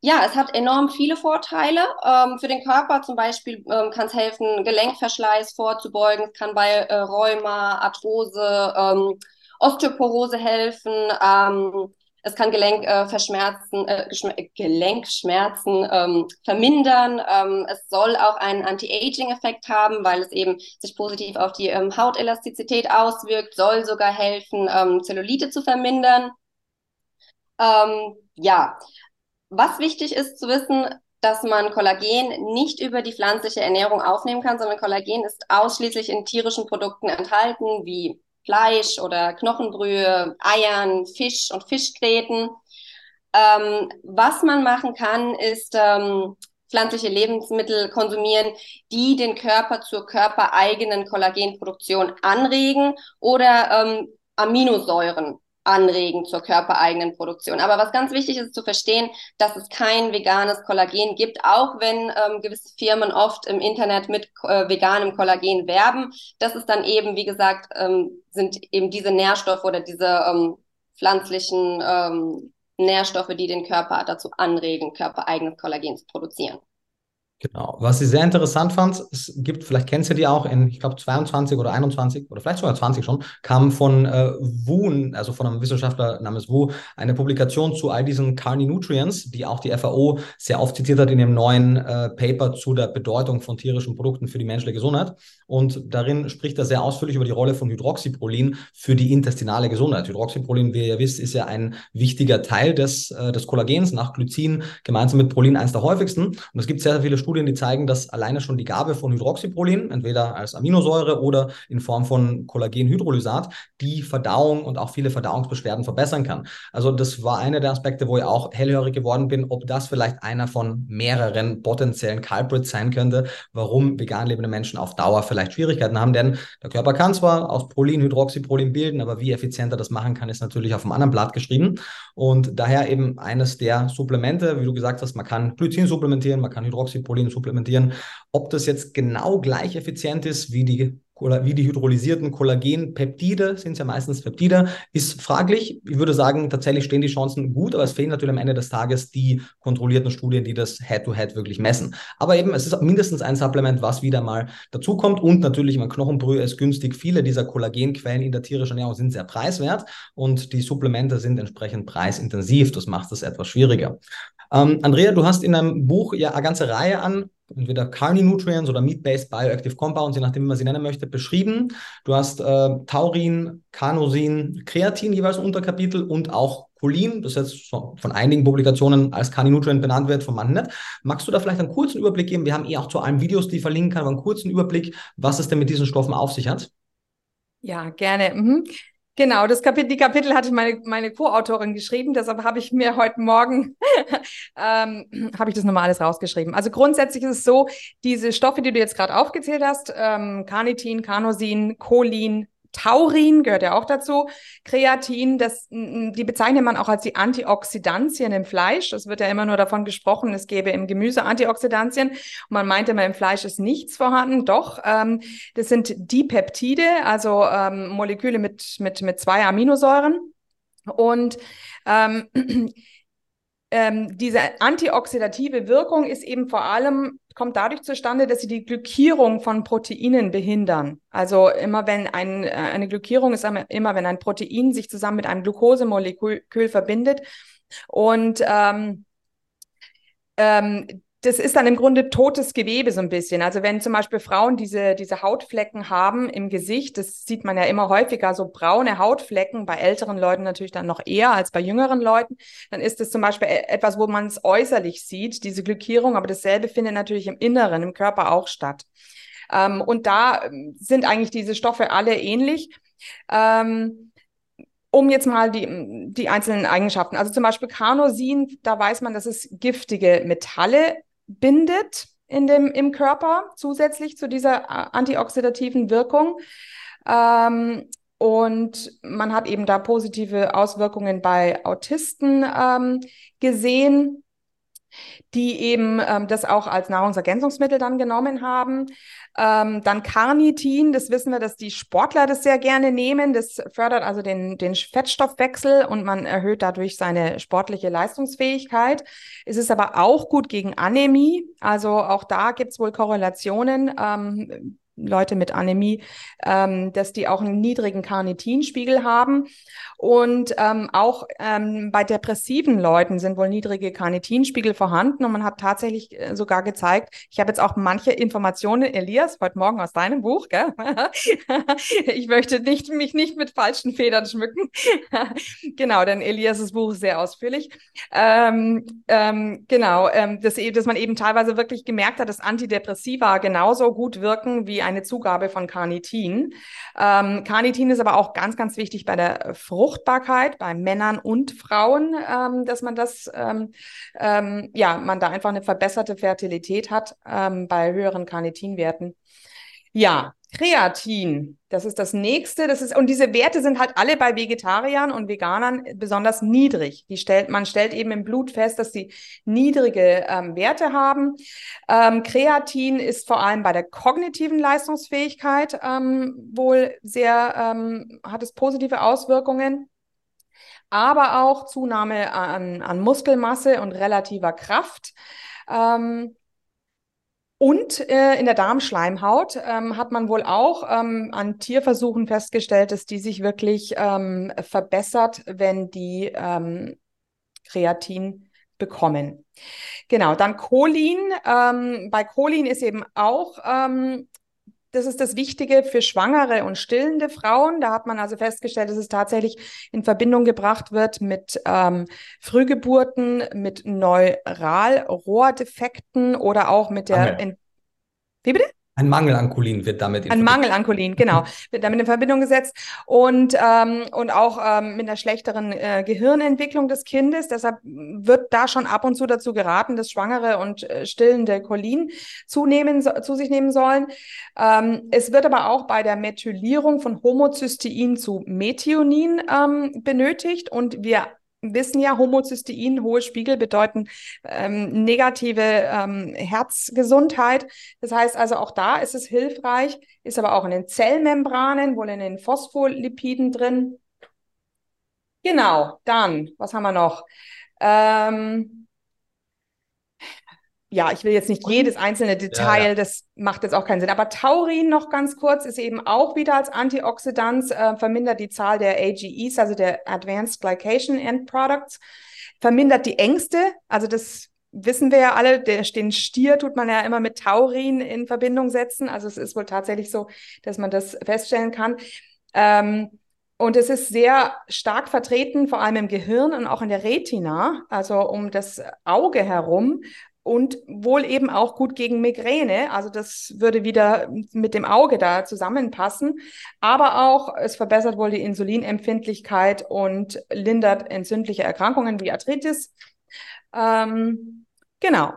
ja, es hat enorm viele Vorteile. Ähm, für den Körper zum Beispiel ähm, kann es helfen, Gelenkverschleiß vorzubeugen. Es kann bei äh, Rheuma, Arthrose, ähm, Osteoporose helfen. Ähm, es kann Gelenkverschmerzen, äh, äh, Gelenkschmerzen ähm, vermindern. Ähm, es soll auch einen Anti-Aging-Effekt haben, weil es eben sich positiv auf die ähm, Hautelastizität auswirkt, soll sogar helfen, ähm, Zellulite zu vermindern. Ähm, ja, was wichtig ist zu wissen, dass man Kollagen nicht über die pflanzliche Ernährung aufnehmen kann, sondern Kollagen ist ausschließlich in tierischen Produkten enthalten, wie Fleisch oder Knochenbrühe, Eiern, Fisch und Fischgräten. Ähm, was man machen kann, ist ähm, pflanzliche Lebensmittel konsumieren, die den Körper zur körpereigenen Kollagenproduktion anregen oder ähm, Aminosäuren anregen zur körpereigenen Produktion. Aber was ganz wichtig ist zu verstehen, dass es kein veganes Kollagen gibt, auch wenn ähm, gewisse Firmen oft im Internet mit äh, veganem Kollagen werben. Das ist dann eben, wie gesagt, ähm, sind eben diese Nährstoffe oder diese ähm, pflanzlichen ähm, Nährstoffe, die den Körper dazu anregen, körpereigenes Kollagen zu produzieren. Genau. Was ich sehr interessant fand, es gibt, vielleicht kennst du die auch, in, ich glaube, 22 oder 21 oder vielleicht sogar 20 schon, kam von äh, Wu, also von einem Wissenschaftler namens Wu, eine Publikation zu all diesen Carni Nutrients, die auch die FAO sehr oft zitiert hat in dem neuen äh, Paper zu der Bedeutung von tierischen Produkten für die menschliche Gesundheit. Und darin spricht er sehr ausführlich über die Rolle von Hydroxyprolin für die intestinale Gesundheit. Hydroxyprolin, wie ihr wisst, ist ja ein wichtiger Teil des, äh, des Kollagens, nach Glycin gemeinsam mit Prolin eines der häufigsten. Und es gibt sehr, sehr viele Studien, die zeigen, dass alleine schon die Gabe von Hydroxyprolin, entweder als Aminosäure oder in Form von Kollagenhydrolysat, die Verdauung und auch viele Verdauungsbeschwerden verbessern kann. Also das war einer der Aspekte, wo ich auch hellhörig geworden bin, ob das vielleicht einer von mehreren potenziellen Culprits sein könnte, warum vegan lebende Menschen auf Dauer vielleicht Schwierigkeiten haben. Denn der Körper kann zwar aus Prolin Hydroxyprolin bilden, aber wie effizient er das machen kann, ist natürlich auf einem anderen Blatt geschrieben. Und daher eben eines der Supplemente, wie du gesagt hast, man kann Glycin supplementieren, man kann Hydroxyprolin supplementieren. Ob das jetzt genau gleich effizient ist wie die wie die hydrolysierten Kollagenpeptide, sind es ja meistens Peptide, ist fraglich. Ich würde sagen, tatsächlich stehen die Chancen gut, aber es fehlen natürlich am Ende des Tages die kontrollierten Studien, die das Head-to-Head -Head wirklich messen. Aber eben, es ist mindestens ein Supplement, was wieder mal dazukommt und natürlich, mein Knochenbrühe ist günstig. Viele dieser Kollagenquellen in der tierischen Ernährung sind sehr preiswert und die Supplemente sind entsprechend preisintensiv. Das macht es etwas schwieriger. Ähm, Andrea, du hast in deinem Buch ja eine ganze Reihe an entweder Carni Nutrients oder Meat-Based Bioactive Compounds, je nachdem, wie man sie nennen möchte, beschrieben. Du hast äh, Taurin, Carnosin, Kreatin jeweils Unterkapitel und auch Cholin, das jetzt von einigen Publikationen als Carni Nutrient benannt wird, von manchen nicht. Magst du da vielleicht einen kurzen Überblick geben? Wir haben eh auch zu allen Videos, die verlinken kann, aber einen kurzen Überblick, was es denn mit diesen Stoffen auf sich hat. Ja, gerne. Mhm. Genau, das Kapitel, die Kapitel hatte meine, meine Co-Autorin geschrieben, deshalb habe ich mir heute Morgen, ähm, habe ich das nochmal alles rausgeschrieben. Also grundsätzlich ist es so, diese Stoffe, die du jetzt gerade aufgezählt hast, ähm, Carnitin, Carnosin, Cholin, Taurin gehört ja auch dazu. Kreatin, das, die bezeichnet man auch als die Antioxidantien im Fleisch. Es wird ja immer nur davon gesprochen, es gäbe im Gemüse Antioxidantien. Und man meint immer, im Fleisch ist nichts vorhanden. Doch, ähm, das sind Dipeptide, also ähm, Moleküle mit, mit, mit zwei Aminosäuren. Und ähm, ähm, diese antioxidative Wirkung ist eben vor allem, kommt dadurch zustande, dass sie die Glykierung von Proteinen behindern. Also immer wenn ein, äh, eine Glykierung ist immer, wenn ein Protein sich zusammen mit einem Glukosemolekül verbindet und ähm, ähm, das ist dann im Grunde totes Gewebe so ein bisschen. Also wenn zum Beispiel Frauen diese, diese Hautflecken haben im Gesicht, das sieht man ja immer häufiger, so braune Hautflecken, bei älteren Leuten natürlich dann noch eher als bei jüngeren Leuten, dann ist das zum Beispiel e-, etwas, wo man es äußerlich sieht, diese Glykierung, aber dasselbe findet natürlich im Inneren, im Körper auch statt. Ähm, und da ähm, sind eigentlich diese Stoffe alle ähnlich. Ähm, um jetzt mal die, die einzelnen Eigenschaften. Also zum Beispiel Carnosin, da weiß man, dass es giftige Metalle bindet in dem, im Körper zusätzlich zu dieser äh, antioxidativen Wirkung. Ähm, und man hat eben da positive Auswirkungen bei Autisten ähm, gesehen die eben ähm, das auch als Nahrungsergänzungsmittel dann genommen haben. Ähm, dann Carnitin, das wissen wir, dass die Sportler das sehr gerne nehmen. Das fördert also den, den Fettstoffwechsel und man erhöht dadurch seine sportliche Leistungsfähigkeit. Es ist aber auch gut gegen Anämie. Also auch da gibt es wohl Korrelationen. Ähm, Leute mit Anämie, ähm, dass die auch einen niedrigen Carnitinspiegel haben. Und ähm, auch ähm, bei depressiven Leuten sind wohl niedrige Carnitinspiegel vorhanden. Und man hat tatsächlich äh, sogar gezeigt, ich habe jetzt auch manche Informationen, Elias, heute Morgen aus deinem Buch, gell? ich möchte nicht, mich nicht mit falschen Federn schmücken. genau, denn Elias' Buch ist sehr ausführlich. Ähm, ähm, genau, ähm, dass, dass man eben teilweise wirklich gemerkt hat, dass Antidepressiva genauso gut wirken wie eine Zugabe von Carnitin. Ähm, Carnitin ist aber auch ganz, ganz wichtig bei der Frucht. Fruchtbarkeit bei Männern und Frauen, ähm, dass man das, ähm, ähm, ja, man da einfach eine verbesserte Fertilität hat ähm, bei höheren Carnitinwerten. Ja, Kreatin, das ist das nächste. Das ist, und diese Werte sind halt alle bei Vegetariern und Veganern besonders niedrig. Die stellt, man stellt eben im Blut fest, dass sie niedrige ähm, Werte haben. Ähm, Kreatin ist vor allem bei der kognitiven Leistungsfähigkeit ähm, wohl sehr, ähm, hat es positive Auswirkungen aber auch Zunahme an, an Muskelmasse und relativer Kraft. Ähm, und äh, in der Darmschleimhaut ähm, hat man wohl auch ähm, an Tierversuchen festgestellt, dass die sich wirklich ähm, verbessert, wenn die ähm, Kreatin bekommen. Genau, dann Cholin. Ähm, bei Cholin ist eben auch ähm, das ist das Wichtige für schwangere und stillende Frauen. Da hat man also festgestellt, dass es tatsächlich in Verbindung gebracht wird mit ähm, Frühgeburten, mit Neuralrohrdefekten oder auch mit der. Wie bitte? Ein Mangel an Cholin wird damit in Ein Mangel an Cholin, genau, wird damit in Verbindung gesetzt und, ähm, und auch ähm, mit einer schlechteren äh, Gehirnentwicklung des Kindes. Deshalb wird da schon ab und zu dazu geraten, dass Schwangere und äh, stillende Cholin zunehmen, so, zu sich nehmen sollen. Ähm, es wird aber auch bei der Methylierung von Homocystein zu Methionin ähm, benötigt und wir wissen ja, Homozystein, hohe Spiegel bedeuten ähm, negative ähm, Herzgesundheit. Das heißt also, auch da ist es hilfreich, ist aber auch in den Zellmembranen, wohl in den Phospholipiden drin. Genau, dann, was haben wir noch? Ähm, ja, ich will jetzt nicht jedes einzelne Detail, ja, ja. das macht jetzt auch keinen Sinn. Aber Taurin noch ganz kurz ist eben auch wieder als Antioxidant, äh, vermindert die Zahl der AGEs, also der Advanced Glycation End Products, vermindert die Ängste. Also das wissen wir ja alle, der, den Stier tut man ja immer mit Taurin in Verbindung setzen. Also es ist wohl tatsächlich so, dass man das feststellen kann. Ähm, und es ist sehr stark vertreten, vor allem im Gehirn und auch in der Retina, also um das Auge herum und wohl eben auch gut gegen Migräne. Also das würde wieder mit dem Auge da zusammenpassen. Aber auch, es verbessert wohl die Insulinempfindlichkeit und lindert entzündliche Erkrankungen wie Arthritis. Ähm, genau.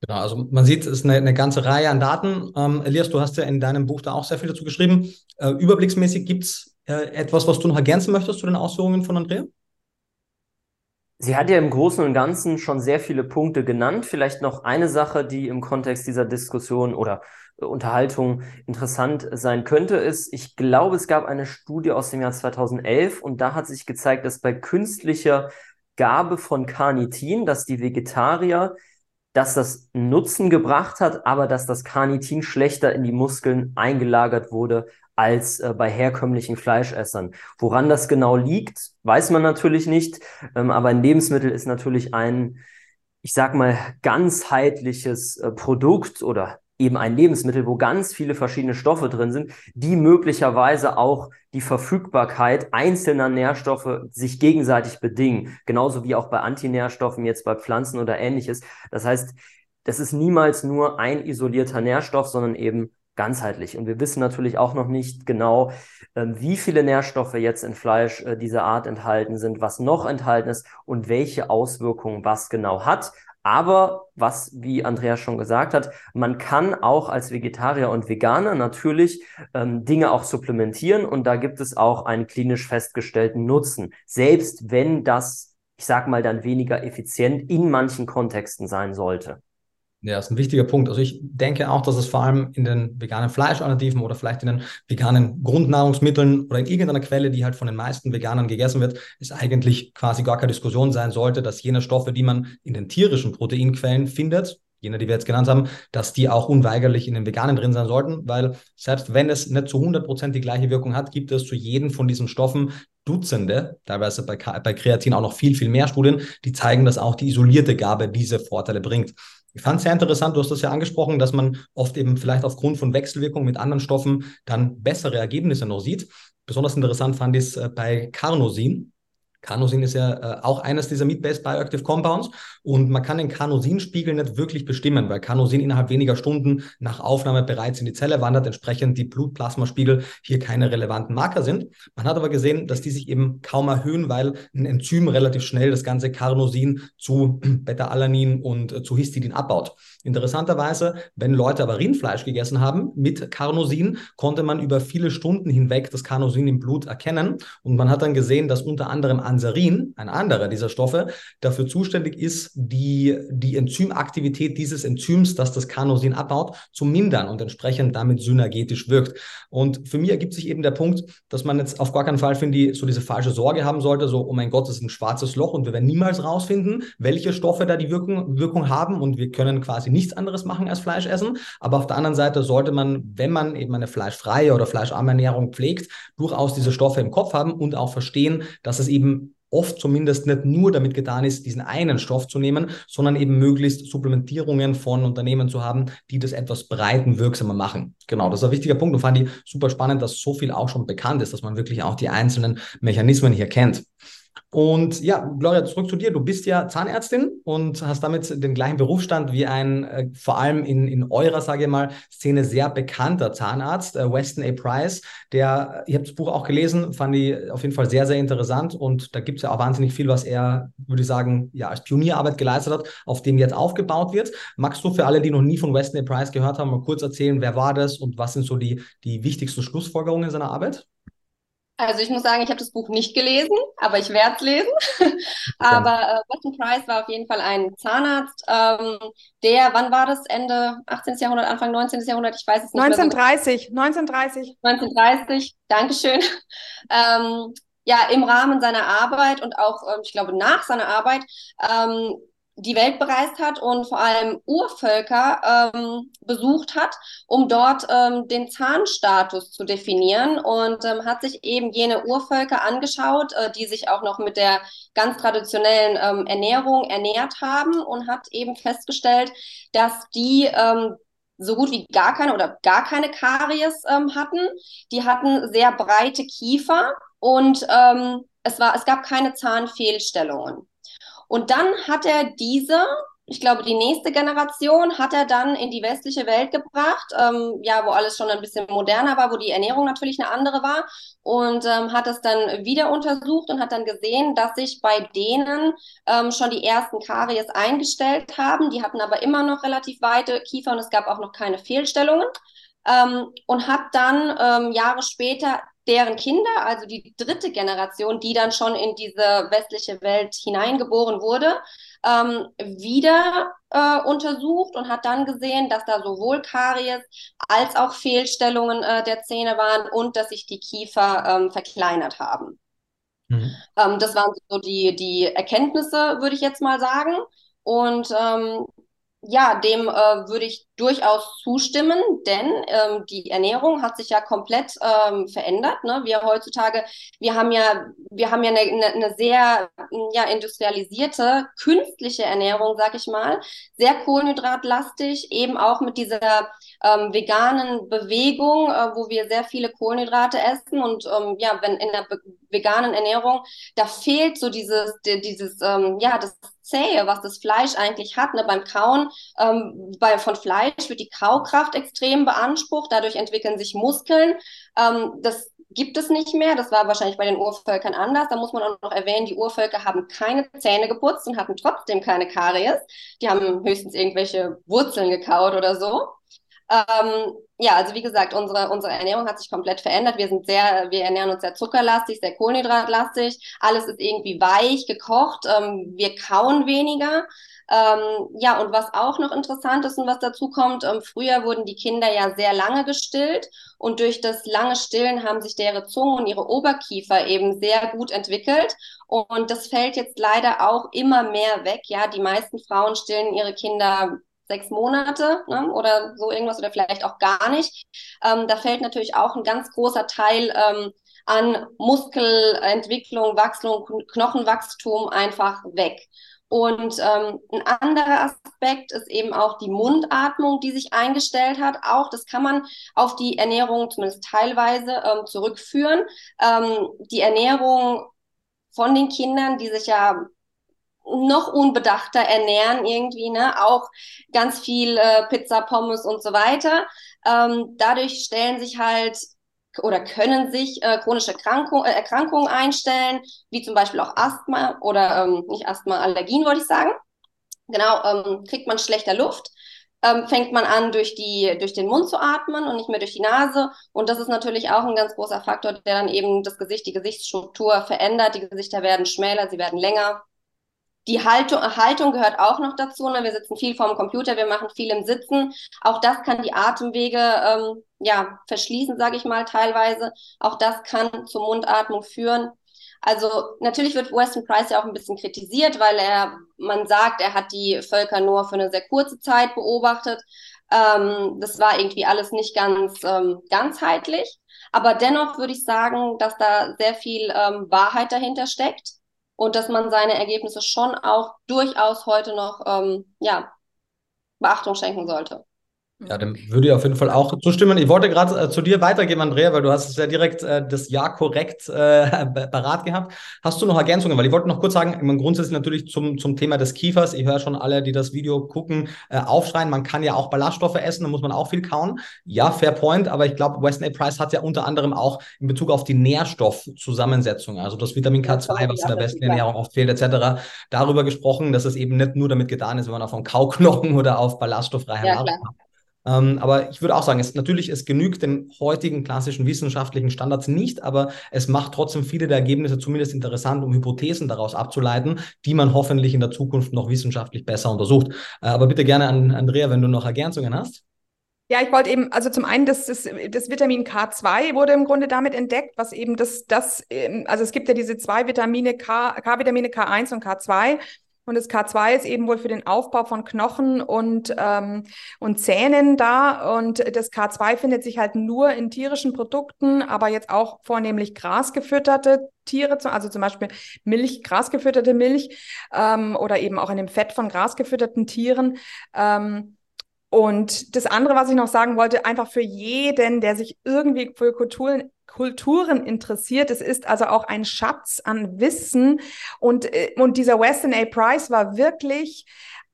Genau, also man sieht, es ist eine, eine ganze Reihe an Daten. Ähm, Elias, du hast ja in deinem Buch da auch sehr viel dazu geschrieben. Äh, überblicksmäßig gibt es äh, etwas, was du noch ergänzen möchtest zu den Ausführungen von Andrea? Sie hat ja im Großen und Ganzen schon sehr viele Punkte genannt. Vielleicht noch eine Sache, die im Kontext dieser Diskussion oder äh, Unterhaltung interessant sein könnte, ist, ich glaube, es gab eine Studie aus dem Jahr 2011 und da hat sich gezeigt, dass bei künstlicher Gabe von Carnitin, dass die Vegetarier, dass das Nutzen gebracht hat, aber dass das Carnitin schlechter in die Muskeln eingelagert wurde als äh, bei herkömmlichen Fleischessern. Woran das genau liegt, weiß man natürlich nicht, ähm, aber ein Lebensmittel ist natürlich ein, ich sag mal, ganzheitliches äh, Produkt oder eben ein Lebensmittel, wo ganz viele verschiedene Stoffe drin sind, die möglicherweise auch die Verfügbarkeit einzelner Nährstoffe sich gegenseitig bedingen. Genauso wie auch bei Antinährstoffen, jetzt bei Pflanzen oder ähnliches. Das heißt, das ist niemals nur ein isolierter Nährstoff, sondern eben ganzheitlich. Und wir wissen natürlich auch noch nicht genau, ähm, wie viele Nährstoffe jetzt in Fleisch äh, dieser Art enthalten sind, was noch enthalten ist und welche Auswirkungen was genau hat. Aber was, wie Andreas schon gesagt hat, man kann auch als Vegetarier und Veganer natürlich ähm, Dinge auch supplementieren und da gibt es auch einen klinisch festgestellten Nutzen, selbst wenn das, ich sag mal, dann weniger effizient in manchen Kontexten sein sollte. Ja, das ist ein wichtiger Punkt. Also ich denke auch, dass es vor allem in den veganen Fleischalternativen oder vielleicht in den veganen Grundnahrungsmitteln oder in irgendeiner Quelle, die halt von den meisten Veganern gegessen wird, es eigentlich quasi gar keine Diskussion sein sollte, dass jene Stoffe, die man in den tierischen Proteinquellen findet, jene, die wir jetzt genannt haben, dass die auch unweigerlich in den Veganen drin sein sollten, weil selbst wenn es nicht zu 100% die gleiche Wirkung hat, gibt es zu jedem von diesen Stoffen Dutzende, teilweise bei, bei Kreatin auch noch viel, viel mehr Studien, die zeigen, dass auch die isolierte Gabe diese Vorteile bringt. Ich fand es sehr interessant, du hast das ja angesprochen, dass man oft eben vielleicht aufgrund von Wechselwirkungen mit anderen Stoffen dann bessere Ergebnisse noch sieht. Besonders interessant fand ich es äh, bei Carnosin. Carnosin ist ja äh, auch eines dieser Meat-Based Bioactive Compounds und man kann den Carnosinspiegel nicht wirklich bestimmen, weil Carnosin innerhalb weniger Stunden nach Aufnahme bereits in die Zelle wandert, entsprechend die Blutplasmaspiegel hier keine relevanten Marker sind. Man hat aber gesehen, dass die sich eben kaum erhöhen, weil ein Enzym relativ schnell das ganze Carnosin zu Beta-Alanin und äh, zu Histidin abbaut. Interessanterweise, wenn Leute aber Rindfleisch gegessen haben mit Carnosin, konnte man über viele Stunden hinweg das Carnosin im Blut erkennen und man hat dann gesehen, dass unter anderem Ansarin, ein anderer dieser Stoffe, dafür zuständig ist, die, die Enzymaktivität dieses Enzyms, das das Carnosin abbaut, zu mindern und entsprechend damit synergetisch wirkt. Und für mich ergibt sich eben der Punkt, dass man jetzt auf gar keinen Fall, finde ich, so diese falsche Sorge haben sollte, so, oh mein Gott, das ist ein schwarzes Loch und wir werden niemals rausfinden, welche Stoffe da die Wirkung, Wirkung haben und wir können quasi nichts anderes machen als Fleisch essen. Aber auf der anderen Seite sollte man, wenn man eben eine fleischfreie oder fleischarme Ernährung pflegt, durchaus diese Stoffe im Kopf haben und auch verstehen, dass es eben oft zumindest nicht nur damit getan ist, diesen einen Stoff zu nehmen, sondern eben möglichst Supplementierungen von Unternehmen zu haben, die das etwas breiten wirksamer machen. Genau, das ist ein wichtiger Punkt und fand ich super spannend, dass so viel auch schon bekannt ist, dass man wirklich auch die einzelnen Mechanismen hier kennt. Und ja, Gloria, zurück zu dir. Du bist ja Zahnärztin und hast damit den gleichen Berufsstand wie ein äh, vor allem in, in eurer, sage ich mal, Szene sehr bekannter Zahnarzt, äh, Weston A. Price. Der, ich habe das Buch auch gelesen, fand ich auf jeden Fall sehr, sehr interessant und da gibt es ja auch wahnsinnig viel, was er, würde ich sagen, ja, als Pionierarbeit geleistet hat, auf dem jetzt aufgebaut wird. Magst du für alle, die noch nie von Weston A. Price gehört haben, mal kurz erzählen, wer war das und was sind so die, die wichtigsten Schlussfolgerungen seiner Arbeit? Also ich muss sagen, ich habe das Buch nicht gelesen, aber ich werde es lesen. aber äh, Weston Price war auf jeden Fall ein Zahnarzt, ähm, der, wann war das? Ende 18. Jahrhundert, Anfang 19. Jahrhundert? Ich weiß es nicht 1930, mehr so. 1930. 1930, Dankeschön. ähm, ja, im Rahmen seiner Arbeit und auch, ähm, ich glaube, nach seiner Arbeit ähm, die Welt bereist hat und vor allem Urvölker ähm, besucht hat, um dort ähm, den Zahnstatus zu definieren und ähm, hat sich eben jene Urvölker angeschaut, äh, die sich auch noch mit der ganz traditionellen ähm, Ernährung ernährt haben und hat eben festgestellt, dass die ähm, so gut wie gar keine oder gar keine Karies ähm, hatten. Die hatten sehr breite Kiefer und es war, es gab keine Zahnfehlstellungen. Und dann hat er diese, ich glaube, die nächste Generation hat er dann in die westliche Welt gebracht, ähm, ja, wo alles schon ein bisschen moderner war, wo die Ernährung natürlich eine andere war und ähm, hat es dann wieder untersucht und hat dann gesehen, dass sich bei denen ähm, schon die ersten Karies eingestellt haben. Die hatten aber immer noch relativ weite Kiefer und es gab auch noch keine Fehlstellungen. Ähm, und hat dann ähm, Jahre später deren Kinder, also die dritte Generation, die dann schon in diese westliche Welt hineingeboren wurde, ähm, wieder äh, untersucht und hat dann gesehen, dass da sowohl Karies als auch Fehlstellungen äh, der Zähne waren und dass sich die Kiefer ähm, verkleinert haben. Mhm. Ähm, das waren so die, die Erkenntnisse, würde ich jetzt mal sagen. Und ähm, ja, dem äh, würde ich durchaus zustimmen, denn ähm, die Ernährung hat sich ja komplett ähm, verändert. Ne? Wir heutzutage, wir haben ja, wir haben ja eine, eine, eine sehr ja, industrialisierte, künstliche Ernährung, sag ich mal, sehr kohlenhydratlastig, eben auch mit dieser ähm, veganen Bewegung, äh, wo wir sehr viele Kohlenhydrate essen und ähm, ja, wenn in der veganen Ernährung, da fehlt so dieses, dieses, ähm, ja, das Zähe, was das Fleisch eigentlich hat. Ne? Beim Kauen ähm, bei, von Fleisch wird die Kaukraft extrem beansprucht, dadurch entwickeln sich Muskeln. Ähm, das gibt es nicht mehr. Das war wahrscheinlich bei den Urvölkern anders. Da muss man auch noch erwähnen, die Urvölker haben keine Zähne geputzt und hatten trotzdem keine Karies. Die haben höchstens irgendwelche Wurzeln gekaut oder so. Ähm, ja, also wie gesagt, unsere, unsere Ernährung hat sich komplett verändert. Wir sind sehr, wir ernähren uns sehr zuckerlastig, sehr kohlenhydratlastig. Alles ist irgendwie weich, gekocht. Ähm, wir kauen weniger. Ähm, ja, und was auch noch interessant ist und was dazu kommt, ähm, früher wurden die Kinder ja sehr lange gestillt und durch das lange Stillen haben sich deren Zunge und ihre Oberkiefer eben sehr gut entwickelt. Und das fällt jetzt leider auch immer mehr weg. Ja, die meisten Frauen stillen ihre Kinder sechs Monate ne, oder so irgendwas oder vielleicht auch gar nicht. Ähm, da fällt natürlich auch ein ganz großer Teil ähm, an Muskelentwicklung, Wachstum, Knochenwachstum einfach weg. Und ähm, ein anderer Aspekt ist eben auch die Mundatmung, die sich eingestellt hat. Auch das kann man auf die Ernährung zumindest teilweise ähm, zurückführen. Ähm, die Ernährung von den Kindern, die sich ja noch unbedachter ernähren irgendwie, ne? Auch ganz viel äh, Pizza, Pommes und so weiter. Ähm, dadurch stellen sich halt oder können sich äh, chronische Erkrankung, äh, Erkrankungen einstellen, wie zum Beispiel auch Asthma oder ähm, nicht Asthma, Allergien wollte ich sagen. Genau, ähm, kriegt man schlechter Luft, ähm, fängt man an, durch, die, durch den Mund zu atmen und nicht mehr durch die Nase. Und das ist natürlich auch ein ganz großer Faktor, der dann eben das Gesicht, die Gesichtsstruktur verändert. Die Gesichter werden schmäler, sie werden länger. Die Haltung, Haltung gehört auch noch dazu. Ne? Wir sitzen viel vorm Computer, wir machen viel im Sitzen. Auch das kann die Atemwege ähm, ja, verschließen, sage ich mal teilweise. Auch das kann zur Mundatmung führen. Also natürlich wird Weston Price ja auch ein bisschen kritisiert, weil er, man sagt, er hat die Völker nur für eine sehr kurze Zeit beobachtet. Ähm, das war irgendwie alles nicht ganz ähm, ganzheitlich. Aber dennoch würde ich sagen, dass da sehr viel ähm, Wahrheit dahinter steckt und dass man seine Ergebnisse schon auch durchaus heute noch ähm, ja, Beachtung schenken sollte. Ja, dem würde ich auf jeden Fall auch zustimmen. Ich wollte gerade äh, zu dir weitergeben, Andrea, weil du hast ja direkt äh, das Jahr korrekt äh, parat gehabt. Hast du noch Ergänzungen? Weil ich wollte noch kurz sagen, meine, grundsätzlich natürlich zum, zum Thema des Kiefers. Ich höre schon alle, die das Video gucken, äh, aufschreien. Man kann ja auch Ballaststoffe essen, da muss man auch viel kauen. Ja, fair point, aber ich glaube, Weston A. Price hat ja unter anderem auch in Bezug auf die Nährstoffzusammensetzung, also das Vitamin K2, was in der besten Ernährung oft fehlt, etc., darüber gesprochen, dass es eben nicht nur damit getan ist, wenn man auf einen Kauknochen oder auf ballaststofffreie ja, Nahrung hat ähm, aber ich würde auch sagen, es, natürlich, es genügt den heutigen klassischen wissenschaftlichen Standards nicht, aber es macht trotzdem viele der Ergebnisse zumindest interessant, um Hypothesen daraus abzuleiten, die man hoffentlich in der Zukunft noch wissenschaftlich besser untersucht. Äh, aber bitte gerne an Andrea, wenn du noch Ergänzungen hast. Ja, ich wollte eben, also zum einen, das, das, das Vitamin K2 wurde im Grunde damit entdeckt, was eben das, das, ähm, also es gibt ja diese zwei Vitamine K, K-Vitamine K1 und K2 und das K2 ist eben wohl für den Aufbau von Knochen und, ähm, und Zähnen da. Und das K2 findet sich halt nur in tierischen Produkten, aber jetzt auch vornehmlich grasgefütterte Tiere, also zum Beispiel Milch, grasgefütterte Milch ähm, oder eben auch in dem Fett von grasgefütterten Tieren. Ähm, und das andere, was ich noch sagen wollte, einfach für jeden, der sich irgendwie für Kulturen Kulturen interessiert. Es ist also auch ein Schatz an Wissen. Und, äh, und dieser Weston A. Price war wirklich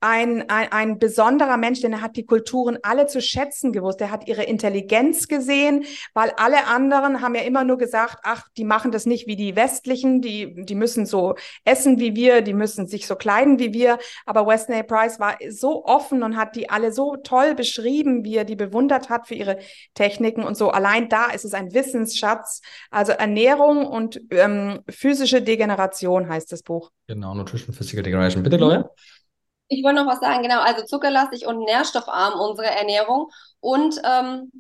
ein, ein, ein besonderer Mensch, denn er hat die Kulturen alle zu schätzen gewusst. Er hat ihre Intelligenz gesehen, weil alle anderen haben ja immer nur gesagt, ach, die machen das nicht wie die Westlichen, die, die müssen so essen wie wir, die müssen sich so kleiden wie wir. Aber Weston A. Price war so offen und hat die alle so toll beschrieben, wie er die bewundert hat für ihre Techniken und so. Allein da ist es ein Wissensschatz. Also Ernährung und ähm, physische Degeneration heißt das Buch. Genau, Nutrition Physical Degeneration. Bitte, Gloria. Mhm. Ich wollte noch was sagen, genau, also zuckerlastig und nährstoffarm unsere Ernährung. Und ähm,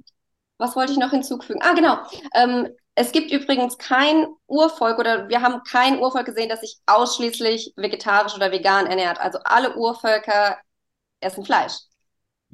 was wollte ich noch hinzufügen? Ah, genau. Ähm, es gibt übrigens kein Urvolk oder wir haben kein Urvolk gesehen, das sich ausschließlich vegetarisch oder vegan ernährt. Also alle Urvölker essen Fleisch.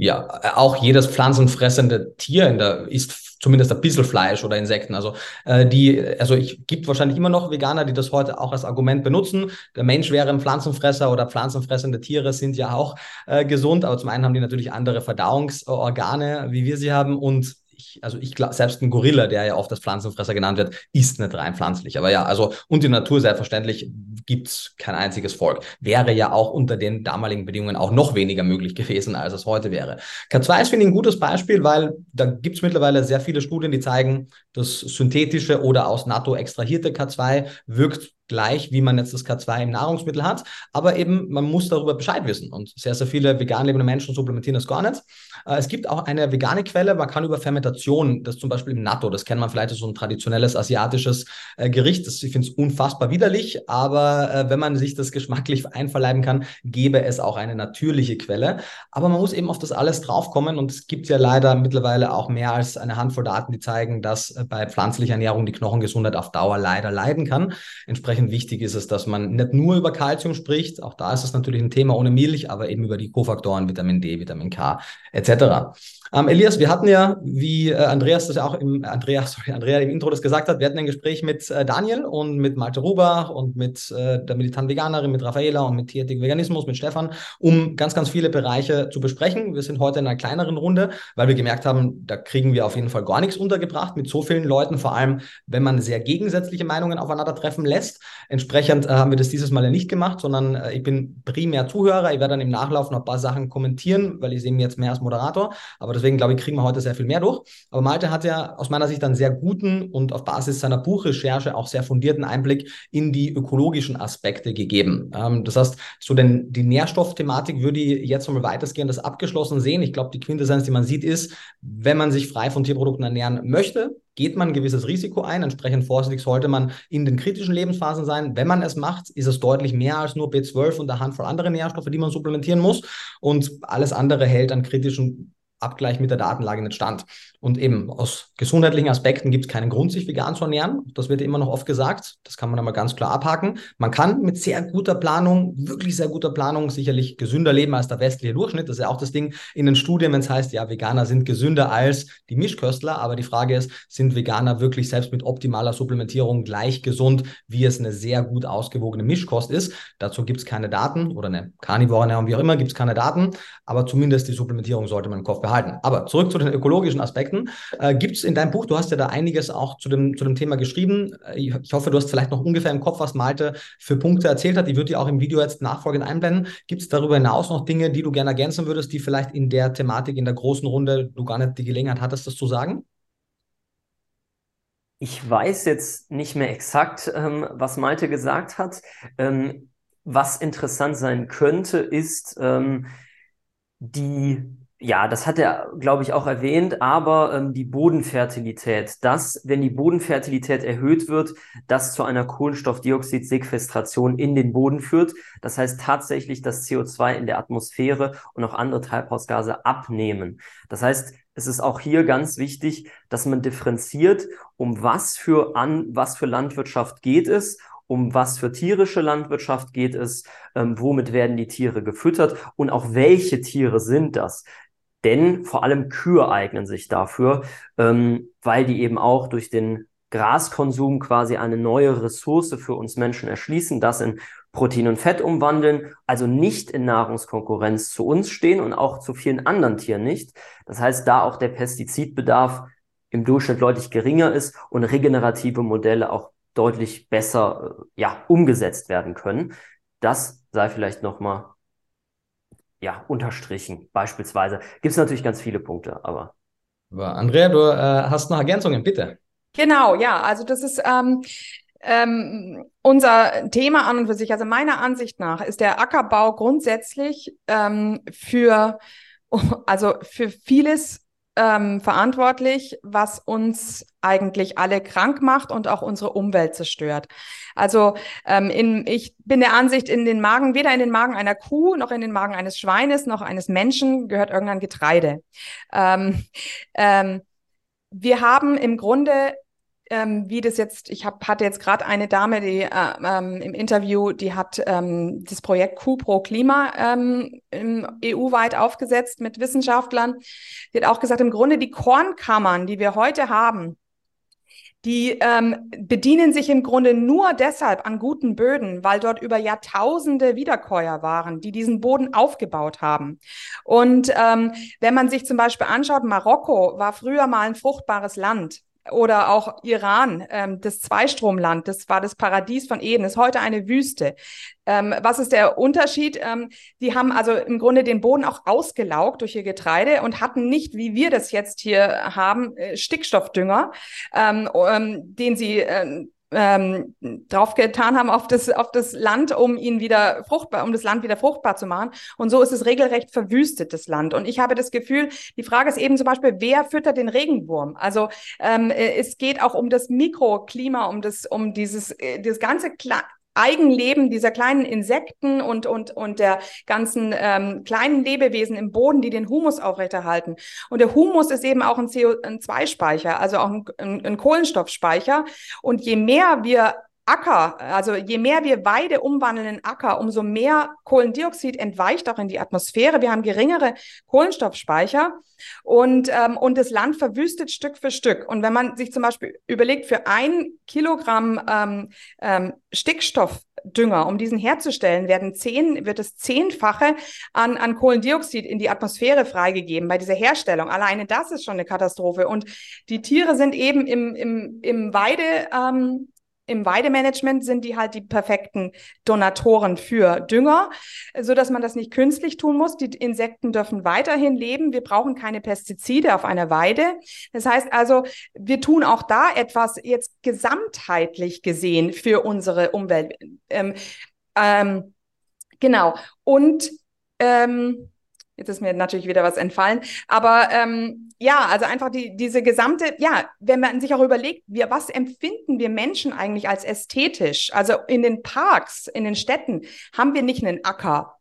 Ja, auch jedes pflanzenfressende Tier in der isst zumindest ein bisschen Fleisch oder Insekten. Also äh, die, also ich gibt wahrscheinlich immer noch Veganer, die das heute auch als Argument benutzen. Der Mensch wäre ein Pflanzenfresser oder pflanzenfressende Tiere sind ja auch äh, gesund, aber zum einen haben die natürlich andere Verdauungsorgane, wie wir sie haben und ich, also ich selbst ein Gorilla, der ja oft als Pflanzenfresser genannt wird, ist nicht rein pflanzlich. Aber ja, also und der Natur selbstverständlich gibt es kein einziges Volk. Wäre ja auch unter den damaligen Bedingungen auch noch weniger möglich gewesen, als es heute wäre. K2 ist, finde ich, ein gutes Beispiel, weil da gibt es mittlerweile sehr viele Studien, die zeigen, dass synthetische oder aus NATO extrahierte K2 wirkt gleich, wie man jetzt das K2 im Nahrungsmittel hat. Aber eben, man muss darüber Bescheid wissen. Und sehr, sehr viele vegan lebende Menschen supplementieren das gar nicht. Äh, es gibt auch eine vegane Quelle, man kann über Fermentation, das zum Beispiel im Natto, das kennt man vielleicht als so ein traditionelles asiatisches äh, Gericht. Das, ich finde es unfassbar widerlich, aber äh, wenn man sich das geschmacklich einverleiben kann, gäbe es auch eine natürliche Quelle. Aber man muss eben auf das alles draufkommen und es gibt ja leider mittlerweile auch mehr als eine Handvoll Daten, die zeigen, dass bei pflanzlicher Ernährung die Knochengesundheit auf Dauer leider leiden kann. Entsprechend dementsprechend wichtig ist es, dass man nicht nur über Kalzium spricht, auch da ist es natürlich ein Thema ohne Milch, aber eben über die Kofaktoren Vitamin D, Vitamin K etc. Ähm, Elias, wir hatten ja, wie äh, Andreas das ja auch im Andreas, sorry, Andrea im Intro das gesagt hat, wir hatten ein Gespräch mit äh, Daniel und mit Malte Rubach und mit äh, der militanten Veganerin, mit Raffaela und mit Tierethik Veganismus, mit Stefan, um ganz, ganz viele Bereiche zu besprechen. Wir sind heute in einer kleineren Runde, weil wir gemerkt haben, da kriegen wir auf jeden Fall gar nichts untergebracht mit so vielen Leuten, vor allem wenn man sehr gegensätzliche Meinungen aufeinandertreffen lässt. Entsprechend äh, haben wir das dieses Mal ja nicht gemacht, sondern äh, ich bin primär Zuhörer. Ich werde dann im Nachlauf noch ein paar Sachen kommentieren, weil ich sehe mich jetzt mehr als Moderator. Aber deswegen glaube ich, kriegen wir heute sehr viel mehr durch. Aber Malte hat ja aus meiner Sicht einen sehr guten und auf Basis seiner Buchrecherche auch sehr fundierten Einblick in die ökologischen Aspekte gegeben. Ähm, das heißt, so denn die Nährstoffthematik würde ich jetzt nochmal weitestgehend das abgeschlossen sehen. Ich glaube, die Quintessenz, die man sieht, ist, wenn man sich frei von Tierprodukten ernähren möchte, geht man ein gewisses Risiko ein. Entsprechend vorsichtig sollte man in den kritischen Lebensphasen sein. Wenn man es macht, ist es deutlich mehr als nur B12 und eine Handvoll andere Nährstoffe, die man supplementieren muss. Und alles andere hält an kritischen Abgleich mit der Datenlage nicht stand. Und eben aus gesundheitlichen Aspekten gibt es keinen Grund, sich vegan zu ernähren. Das wird immer noch oft gesagt. Das kann man aber ganz klar abhaken. Man kann mit sehr guter Planung, wirklich sehr guter Planung, sicherlich gesünder leben als der westliche Durchschnitt. Das ist ja auch das Ding in den Studien, wenn es heißt, ja, Veganer sind gesünder als die Mischköstler. Aber die Frage ist, sind Veganer wirklich selbst mit optimaler Supplementierung gleich gesund, wie es eine sehr gut ausgewogene Mischkost ist? Dazu gibt es keine Daten oder eine Carnivore Ernährung, wie auch immer, gibt es keine Daten. Aber zumindest die Supplementierung sollte man im Kopf behalten. Aber zurück zu den ökologischen Aspekten. Äh, Gibt es in deinem Buch, du hast ja da einiges auch zu dem, zu dem Thema geschrieben. Äh, ich, hoffe, du hast vielleicht noch ungefähr im Kopf, was Malte für Punkte erzählt hat. Die würde ich auch im Video jetzt nachfolgend einblenden. Gibt es darüber hinaus noch Dinge, die du gerne ergänzen würdest, die vielleicht in der Thematik, in der großen Runde du gar nicht die Gelegenheit hattest, das zu sagen? Ich weiß jetzt nicht mehr exakt, ähm, was Malte gesagt hat. Ähm, was interessant sein könnte, ist ähm, die ja, das hat er, glaube ich, auch erwähnt, aber ähm, die Bodenfertilität, dass, wenn die Bodenfertilität erhöht wird, das zu einer Kohlenstoffdioxid-Sequestration in den Boden führt. Das heißt tatsächlich, dass CO2 in der Atmosphäre und auch andere Treibhausgase abnehmen. Das heißt, es ist auch hier ganz wichtig, dass man differenziert, um was für an, was für Landwirtschaft geht es um was für tierische Landwirtschaft geht es, ähm, womit werden die Tiere gefüttert und auch welche Tiere sind das. Denn vor allem Kühe eignen sich dafür, ähm, weil die eben auch durch den Graskonsum quasi eine neue Ressource für uns Menschen erschließen, das in Protein und Fett umwandeln, also nicht in Nahrungskonkurrenz zu uns stehen und auch zu vielen anderen Tieren nicht. Das heißt, da auch der Pestizidbedarf im Durchschnitt deutlich geringer ist und regenerative Modelle auch deutlich besser äh, ja, umgesetzt werden können. Das sei vielleicht nochmal ja, unterstrichen, beispielsweise. Gibt es natürlich ganz viele Punkte, aber. aber Andrea, du äh, hast noch Ergänzungen, bitte. Genau, ja, also das ist ähm, ähm, unser Thema an und für sich. Also meiner Ansicht nach ist der Ackerbau grundsätzlich ähm, für, also für vieles ähm, verantwortlich, was uns eigentlich alle krank macht und auch unsere Umwelt zerstört. Also ähm, in, ich bin der Ansicht, in den Magen, weder in den Magen einer Kuh noch in den Magen eines Schweines noch eines Menschen gehört irgendein Getreide. Ähm, ähm, wir haben im Grunde ähm, wie das jetzt, ich hab, hatte jetzt gerade eine Dame, die äh, ähm, im Interview, die hat ähm, das Projekt Q pro Klima ähm, EU-weit aufgesetzt mit Wissenschaftlern. Die hat auch gesagt, im Grunde die Kornkammern, die wir heute haben, die ähm, bedienen sich im Grunde nur deshalb an guten Böden, weil dort über Jahrtausende Wiederkäuer waren, die diesen Boden aufgebaut haben. Und ähm, wenn man sich zum Beispiel anschaut, Marokko war früher mal ein fruchtbares Land oder auch Iran, ähm, das Zweistromland, das war das Paradies von Eden, ist heute eine Wüste. Ähm, was ist der Unterschied? Ähm, die haben also im Grunde den Boden auch ausgelaugt durch ihr Getreide und hatten nicht, wie wir das jetzt hier haben, äh, Stickstoffdünger, ähm, ähm, den sie äh, ähm, draufgetan haben auf das, auf das Land, um ihn wieder fruchtbar, um das Land wieder fruchtbar zu machen. Und so ist es regelrecht verwüstet, das Land. Und ich habe das Gefühl, die Frage ist eben zum Beispiel, wer füttert den Regenwurm? Also ähm, äh, es geht auch um das Mikroklima, um das, um dieses, äh, das ganze Kle Eigenleben dieser kleinen Insekten und, und, und der ganzen ähm, kleinen Lebewesen im Boden, die den Humus aufrechterhalten. Und der Humus ist eben auch ein CO2-Speicher, also auch ein, ein, ein Kohlenstoffspeicher. Und je mehr wir Acker, also je mehr wir Weide umwandeln in Acker, umso mehr Kohlendioxid entweicht auch in die Atmosphäre. Wir haben geringere Kohlenstoffspeicher und, ähm, und das Land verwüstet Stück für Stück. Und wenn man sich zum Beispiel überlegt, für ein Kilogramm ähm, ähm, Stickstoffdünger, um diesen herzustellen, werden zehn, wird es zehnfache an, an Kohlendioxid in die Atmosphäre freigegeben bei dieser Herstellung. Alleine das ist schon eine Katastrophe. Und die Tiere sind eben im, im, im Weide, ähm, im Weidemanagement sind die halt die perfekten Donatoren für Dünger, so dass man das nicht künstlich tun muss. Die Insekten dürfen weiterhin leben. Wir brauchen keine Pestizide auf einer Weide. Das heißt also, wir tun auch da etwas jetzt gesamtheitlich gesehen für unsere Umwelt. Ähm, ähm, genau. Und ähm, Jetzt ist mir natürlich wieder was entfallen. Aber ähm, ja, also einfach die, diese gesamte, ja, wenn man sich auch überlegt, wir, was empfinden wir Menschen eigentlich als ästhetisch? Also in den Parks, in den Städten haben wir nicht einen Acker,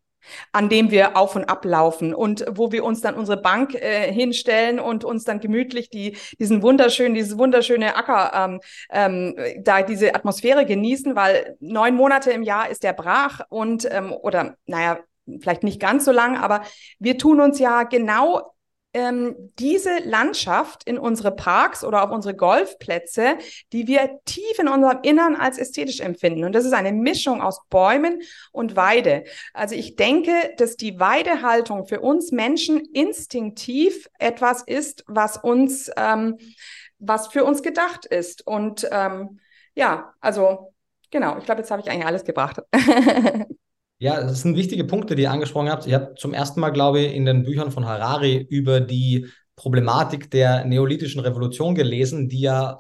an dem wir auf und ablaufen und wo wir uns dann unsere Bank äh, hinstellen und uns dann gemütlich die, diesen wunderschönen, dieses wunderschöne Acker, ähm, ähm, da diese Atmosphäre genießen, weil neun Monate im Jahr ist der brach und ähm, oder naja, vielleicht nicht ganz so lang, aber wir tun uns ja genau ähm, diese Landschaft in unsere Parks oder auf unsere Golfplätze, die wir tief in unserem Innern als ästhetisch empfinden. Und das ist eine Mischung aus Bäumen und Weide. Also ich denke, dass die Weidehaltung für uns Menschen instinktiv etwas ist, was uns, ähm, was für uns gedacht ist. Und ähm, ja, also genau, ich glaube, jetzt habe ich eigentlich alles gebracht. Ja, das sind wichtige Punkte, die ihr angesprochen habt. Ich habe zum ersten Mal, glaube ich, in den Büchern von Harari über die Problematik der neolithischen Revolution gelesen, die ja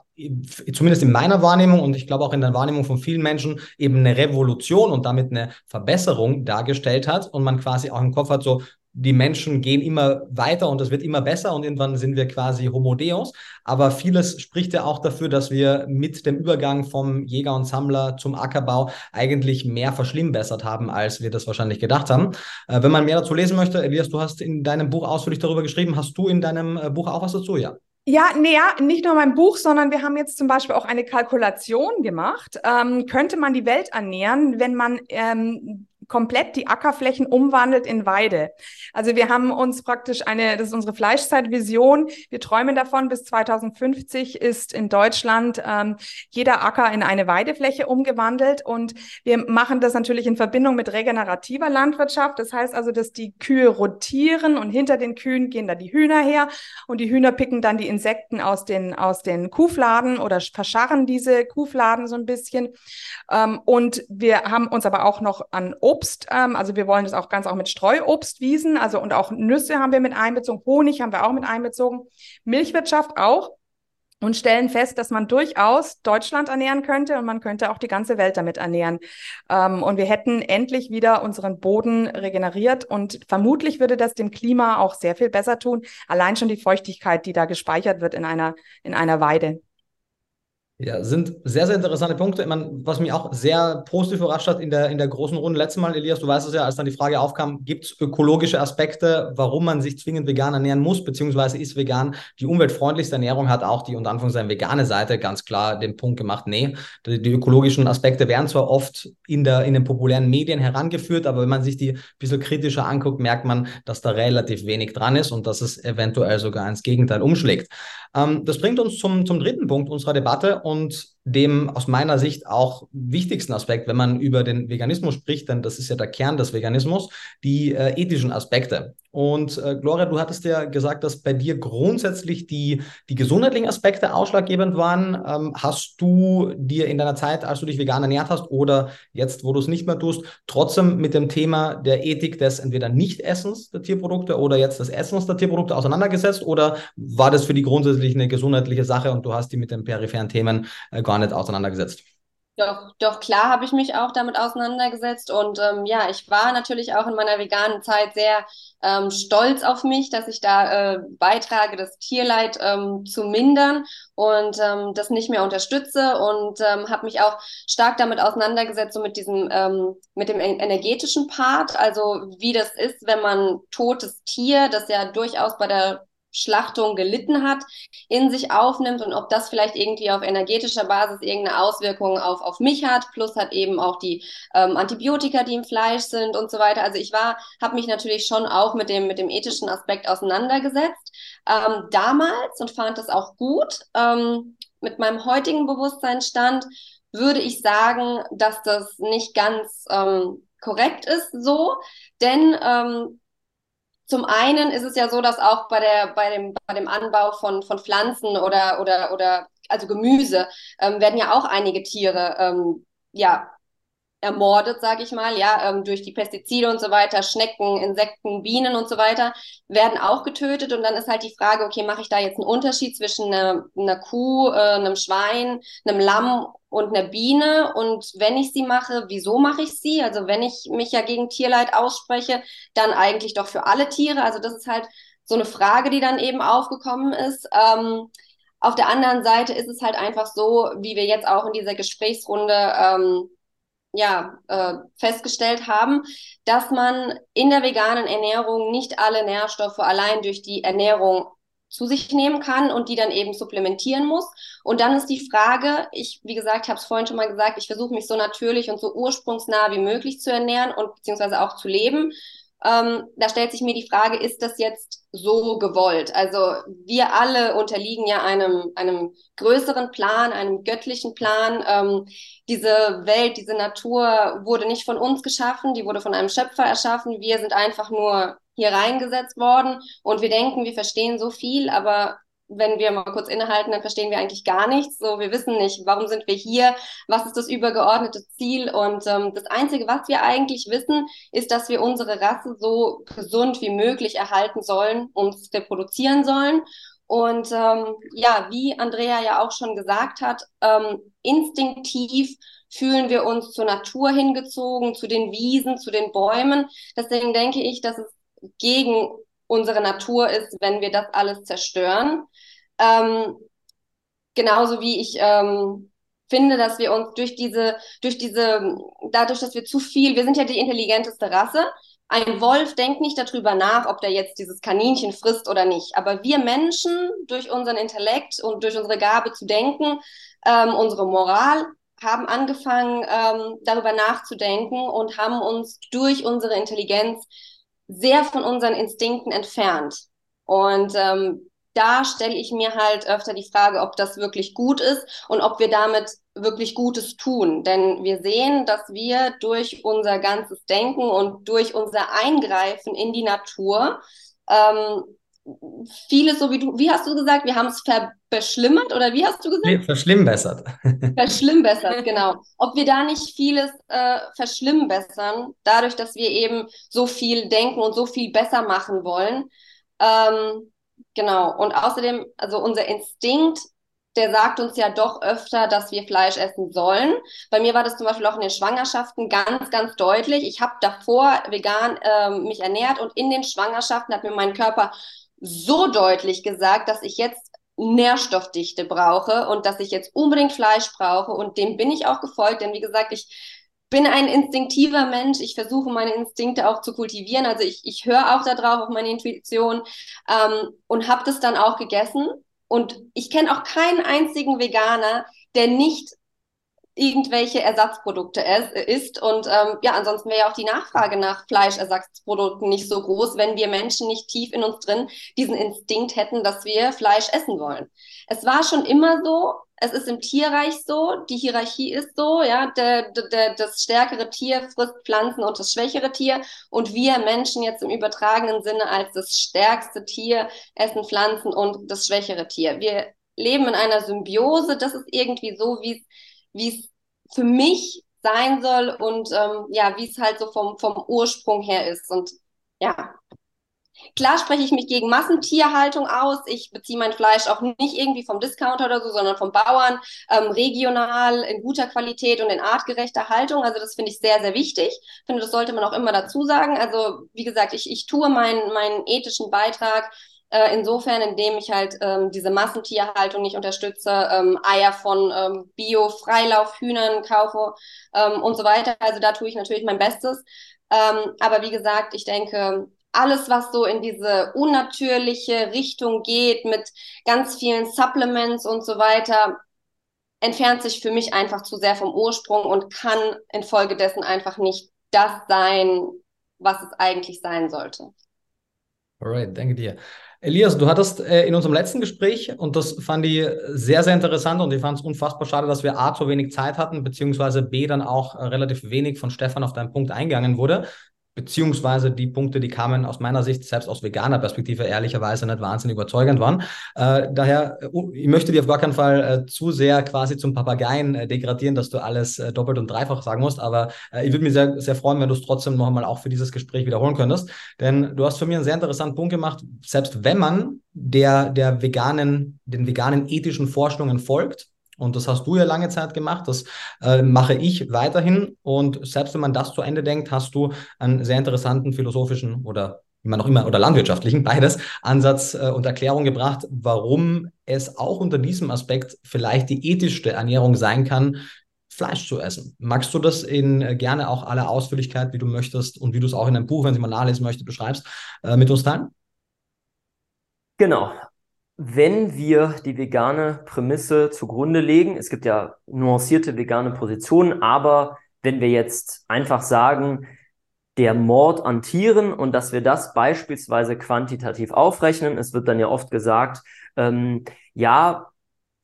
zumindest in meiner Wahrnehmung und ich glaube auch in der Wahrnehmung von vielen Menschen eben eine Revolution und damit eine Verbesserung dargestellt hat und man quasi auch im Kopf hat, so die Menschen gehen immer weiter und es wird immer besser und irgendwann sind wir quasi Homo Deus. Aber vieles spricht ja auch dafür, dass wir mit dem Übergang vom Jäger und Sammler zum Ackerbau eigentlich mehr verschlimmbessert haben, als wir das wahrscheinlich gedacht haben. Äh, wenn man mehr dazu lesen möchte, Elias, du hast in deinem Buch ausführlich darüber geschrieben. Hast du in deinem äh, Buch auch was dazu? Ja. Ja, nee, ja, nicht nur mein Buch, sondern wir haben jetzt zum Beispiel auch eine Kalkulation gemacht. Ähm, könnte man die Welt ernähren, wenn man ähm, komplett die Ackerflächen umwandelt in Weide. Also wir haben uns praktisch eine, das ist unsere Fleischzeitvision. Wir träumen davon, bis 2050 ist in Deutschland ähm, jeder Acker in eine Weidefläche umgewandelt. Und wir machen das natürlich in Verbindung mit regenerativer Landwirtschaft. Das heißt also, dass die Kühe rotieren und hinter den Kühen gehen da die Hühner her und die Hühner picken dann die Insekten aus den, aus den Kuhfladen oder verscharren diese Kuhfladen so ein bisschen. Ähm, und wir haben uns aber auch noch an Obst Obst, ähm, also wir wollen das auch ganz auch mit Streuobstwiesen, also und auch Nüsse haben wir mit einbezogen, Honig haben wir auch mit einbezogen, Milchwirtschaft auch und stellen fest, dass man durchaus Deutschland ernähren könnte und man könnte auch die ganze Welt damit ernähren. Ähm, und wir hätten endlich wieder unseren Boden regeneriert und vermutlich würde das dem Klima auch sehr viel besser tun. Allein schon die Feuchtigkeit, die da gespeichert wird in einer, in einer Weide. Ja, sind sehr, sehr interessante Punkte. Ich meine, was mich auch sehr positiv überrascht hat in der, in der großen Runde letztes Mal, Elias, du weißt es ja, als dann die Frage aufkam, gibt es ökologische Aspekte, warum man sich zwingend vegan ernähren muss, beziehungsweise ist vegan die umweltfreundlichste Ernährung, hat auch die unter Anführungszeichen vegane Seite ganz klar den Punkt gemacht, nee, die, die, ökologischen Aspekte werden zwar oft in, der, in den populären Medien herangeführt, aber wenn man sich die ein bisschen kritischer anguckt, merkt man, dass da relativ wenig dran ist und dass es eventuell sogar ins Gegenteil umschlägt. Ähm, das bringt uns zum, zum dritten Punkt unserer Debatte und dem aus meiner Sicht auch wichtigsten Aspekt, wenn man über den Veganismus spricht, denn das ist ja der Kern des Veganismus, die äh, ethischen Aspekte. Und äh, Gloria, du hattest ja gesagt, dass bei dir grundsätzlich die, die gesundheitlichen Aspekte ausschlaggebend waren. Ähm, hast du dir in deiner Zeit, als du dich vegan ernährt hast oder jetzt, wo du es nicht mehr tust, trotzdem mit dem Thema der Ethik des entweder Nicht-Essens der Tierprodukte oder jetzt des Essens der Tierprodukte auseinandergesetzt? Oder war das für die grundsätzlich eine gesundheitliche Sache und du hast die mit den peripheren Themen äh, gar nicht auseinandergesetzt? Doch, doch, klar habe ich mich auch damit auseinandergesetzt. Und ähm, ja, ich war natürlich auch in meiner veganen Zeit sehr ähm, stolz auf mich, dass ich da äh, beitrage, das Tierleid ähm, zu mindern und ähm, das nicht mehr unterstütze und ähm, habe mich auch stark damit auseinandergesetzt, so mit diesem, ähm, mit dem energetischen Part, also wie das ist, wenn man totes Tier, das ja durchaus bei der Schlachtung gelitten hat, in sich aufnimmt und ob das vielleicht irgendwie auf energetischer Basis irgendeine Auswirkung auf, auf mich hat, plus hat eben auch die ähm, Antibiotika, die im Fleisch sind und so weiter. Also ich war, habe mich natürlich schon auch mit dem, mit dem ethischen Aspekt auseinandergesetzt, ähm, damals und fand das auch gut. Ähm, mit meinem heutigen Bewusstseinsstand würde ich sagen, dass das nicht ganz ähm, korrekt ist so, denn ähm, zum einen ist es ja so, dass auch bei der bei dem bei dem Anbau von von Pflanzen oder oder oder also Gemüse ähm, werden ja auch einige Tiere ähm, ja ermordet, sage ich mal, ja, ähm, durch die Pestizide und so weiter, Schnecken, Insekten, Bienen und so weiter, werden auch getötet. Und dann ist halt die Frage, okay, mache ich da jetzt einen Unterschied zwischen einer, einer Kuh, äh, einem Schwein, einem Lamm und einer Biene? Und wenn ich sie mache, wieso mache ich sie? Also wenn ich mich ja gegen Tierleid ausspreche, dann eigentlich doch für alle Tiere. Also das ist halt so eine Frage, die dann eben aufgekommen ist. Ähm, auf der anderen Seite ist es halt einfach so, wie wir jetzt auch in dieser Gesprächsrunde ähm, ja, äh, festgestellt haben, dass man in der veganen Ernährung nicht alle Nährstoffe allein durch die Ernährung zu sich nehmen kann und die dann eben supplementieren muss. Und dann ist die Frage, ich, wie gesagt, ich habe es vorhin schon mal gesagt, ich versuche mich so natürlich und so ursprungsnah wie möglich zu ernähren und beziehungsweise auch zu leben. Ähm, da stellt sich mir die Frage, ist das jetzt so gewollt? Also wir alle unterliegen ja einem, einem größeren Plan, einem göttlichen Plan. Ähm, diese Welt, diese Natur wurde nicht von uns geschaffen, die wurde von einem Schöpfer erschaffen. Wir sind einfach nur hier reingesetzt worden und wir denken, wir verstehen so viel, aber wenn wir mal kurz innehalten, dann verstehen wir eigentlich gar nichts. So, wir wissen nicht, warum sind wir hier, was ist das übergeordnete Ziel. Und ähm, das Einzige, was wir eigentlich wissen, ist, dass wir unsere Rasse so gesund wie möglich erhalten sollen, uns reproduzieren sollen. Und ähm, ja, wie Andrea ja auch schon gesagt hat, ähm, instinktiv fühlen wir uns zur Natur hingezogen, zu den Wiesen, zu den Bäumen. Deswegen denke ich, dass es gegen unsere Natur ist, wenn wir das alles zerstören. Ähm, genauso wie ich ähm, finde, dass wir uns durch diese, durch diese, dadurch, dass wir zu viel, wir sind ja die intelligenteste Rasse. Ein Wolf denkt nicht darüber nach, ob der jetzt dieses Kaninchen frisst oder nicht. Aber wir Menschen, durch unseren Intellekt und durch unsere Gabe zu denken, ähm, unsere Moral, haben angefangen, ähm, darüber nachzudenken und haben uns durch unsere Intelligenz sehr von unseren Instinkten entfernt. Und ähm, da stelle ich mir halt öfter die Frage, ob das wirklich gut ist und ob wir damit wirklich Gutes tun. Denn wir sehen, dass wir durch unser ganzes Denken und durch unser Eingreifen in die Natur ähm, vieles, so wie du, wie hast du gesagt, wir haben es verschlimmert oder wie hast du gesagt? Verschlimmbessert. Verschlimmbessert, genau. Ob wir da nicht vieles äh, verschlimmbessern, dadurch, dass wir eben so viel denken und so viel besser machen wollen. Ähm, genau. Und außerdem, also unser Instinkt, der sagt uns ja doch öfter, dass wir Fleisch essen sollen. Bei mir war das zum Beispiel auch in den Schwangerschaften ganz, ganz deutlich. Ich habe davor vegan äh, mich ernährt und in den Schwangerschaften hat mir mein Körper so deutlich gesagt, dass ich jetzt Nährstoffdichte brauche und dass ich jetzt unbedingt Fleisch brauche und dem bin ich auch gefolgt, denn wie gesagt, ich bin ein instinktiver Mensch. Ich versuche meine Instinkte auch zu kultivieren. Also ich, ich höre auch darauf auf meine Intuition ähm, und habe das dann auch gegessen. Und ich kenne auch keinen einzigen Veganer, der nicht irgendwelche Ersatzprodukte isst. Und ähm, ja, ansonsten wäre ja auch die Nachfrage nach Fleischersatzprodukten nicht so groß, wenn wir Menschen nicht tief in uns drin diesen Instinkt hätten, dass wir Fleisch essen wollen. Es war schon immer so, es ist im Tierreich so, die Hierarchie ist so, ja, der, der, das stärkere Tier frisst Pflanzen und das schwächere Tier und wir Menschen jetzt im übertragenen Sinne als das stärkste Tier essen Pflanzen und das schwächere Tier. Wir leben in einer Symbiose, das ist irgendwie so, wie es wie es für mich sein soll und ähm, ja, wie es halt so vom, vom Ursprung her ist. Und ja, klar spreche ich mich gegen Massentierhaltung aus. Ich beziehe mein Fleisch auch nicht irgendwie vom Discounter oder so, sondern vom Bauern, ähm, regional, in guter Qualität und in artgerechter Haltung. Also das finde ich sehr, sehr wichtig. Ich finde, das sollte man auch immer dazu sagen. Also wie gesagt, ich, ich tue meinen, meinen ethischen Beitrag äh, insofern, indem ich halt ähm, diese Massentierhaltung nicht unterstütze, ähm, Eier von ähm, Bio-Freilaufhühnern kaufe ähm, und so weiter. Also da tue ich natürlich mein Bestes. Ähm, aber wie gesagt, ich denke, alles, was so in diese unnatürliche Richtung geht, mit ganz vielen Supplements und so weiter, entfernt sich für mich einfach zu sehr vom Ursprung und kann infolgedessen einfach nicht das sein, was es eigentlich sein sollte. Alright, danke dir. Elias, du hattest äh, in unserem letzten Gespräch, und das fand ich sehr, sehr interessant und ich fand es unfassbar schade, dass wir A, zu wenig Zeit hatten, beziehungsweise B, dann auch äh, relativ wenig von Stefan auf deinen Punkt eingegangen wurde beziehungsweise die Punkte, die kamen aus meiner Sicht, selbst aus veganer Perspektive, ehrlicherweise nicht wahnsinnig überzeugend waren. Äh, daher, äh, ich möchte dir auf gar keinen Fall äh, zu sehr quasi zum Papageien äh, degradieren, dass du alles äh, doppelt und dreifach sagen musst, aber äh, ich würde mich sehr, sehr freuen, wenn du es trotzdem noch einmal auch für dieses Gespräch wiederholen könntest, denn du hast für mich einen sehr interessanten Punkt gemacht, selbst wenn man der, der veganen, den veganen ethischen Forschungen folgt, und das hast du ja lange Zeit gemacht, das äh, mache ich weiterhin. Und selbst wenn man das zu Ende denkt, hast du einen sehr interessanten philosophischen oder wie man immer, oder landwirtschaftlichen, beides, Ansatz äh, und Erklärung gebracht, warum es auch unter diesem Aspekt vielleicht die ethischste Ernährung sein kann, Fleisch zu essen. Magst du das in äh, gerne auch aller Ausführlichkeit, wie du möchtest und wie du es auch in einem Buch, wenn Sie mal nachlesen möchte, beschreibst, äh, mit uns teilen? Genau wenn wir die vegane Prämisse zugrunde legen, es gibt ja nuancierte vegane Positionen, aber wenn wir jetzt einfach sagen, der Mord an Tieren und dass wir das beispielsweise quantitativ aufrechnen, es wird dann ja oft gesagt, ähm, ja,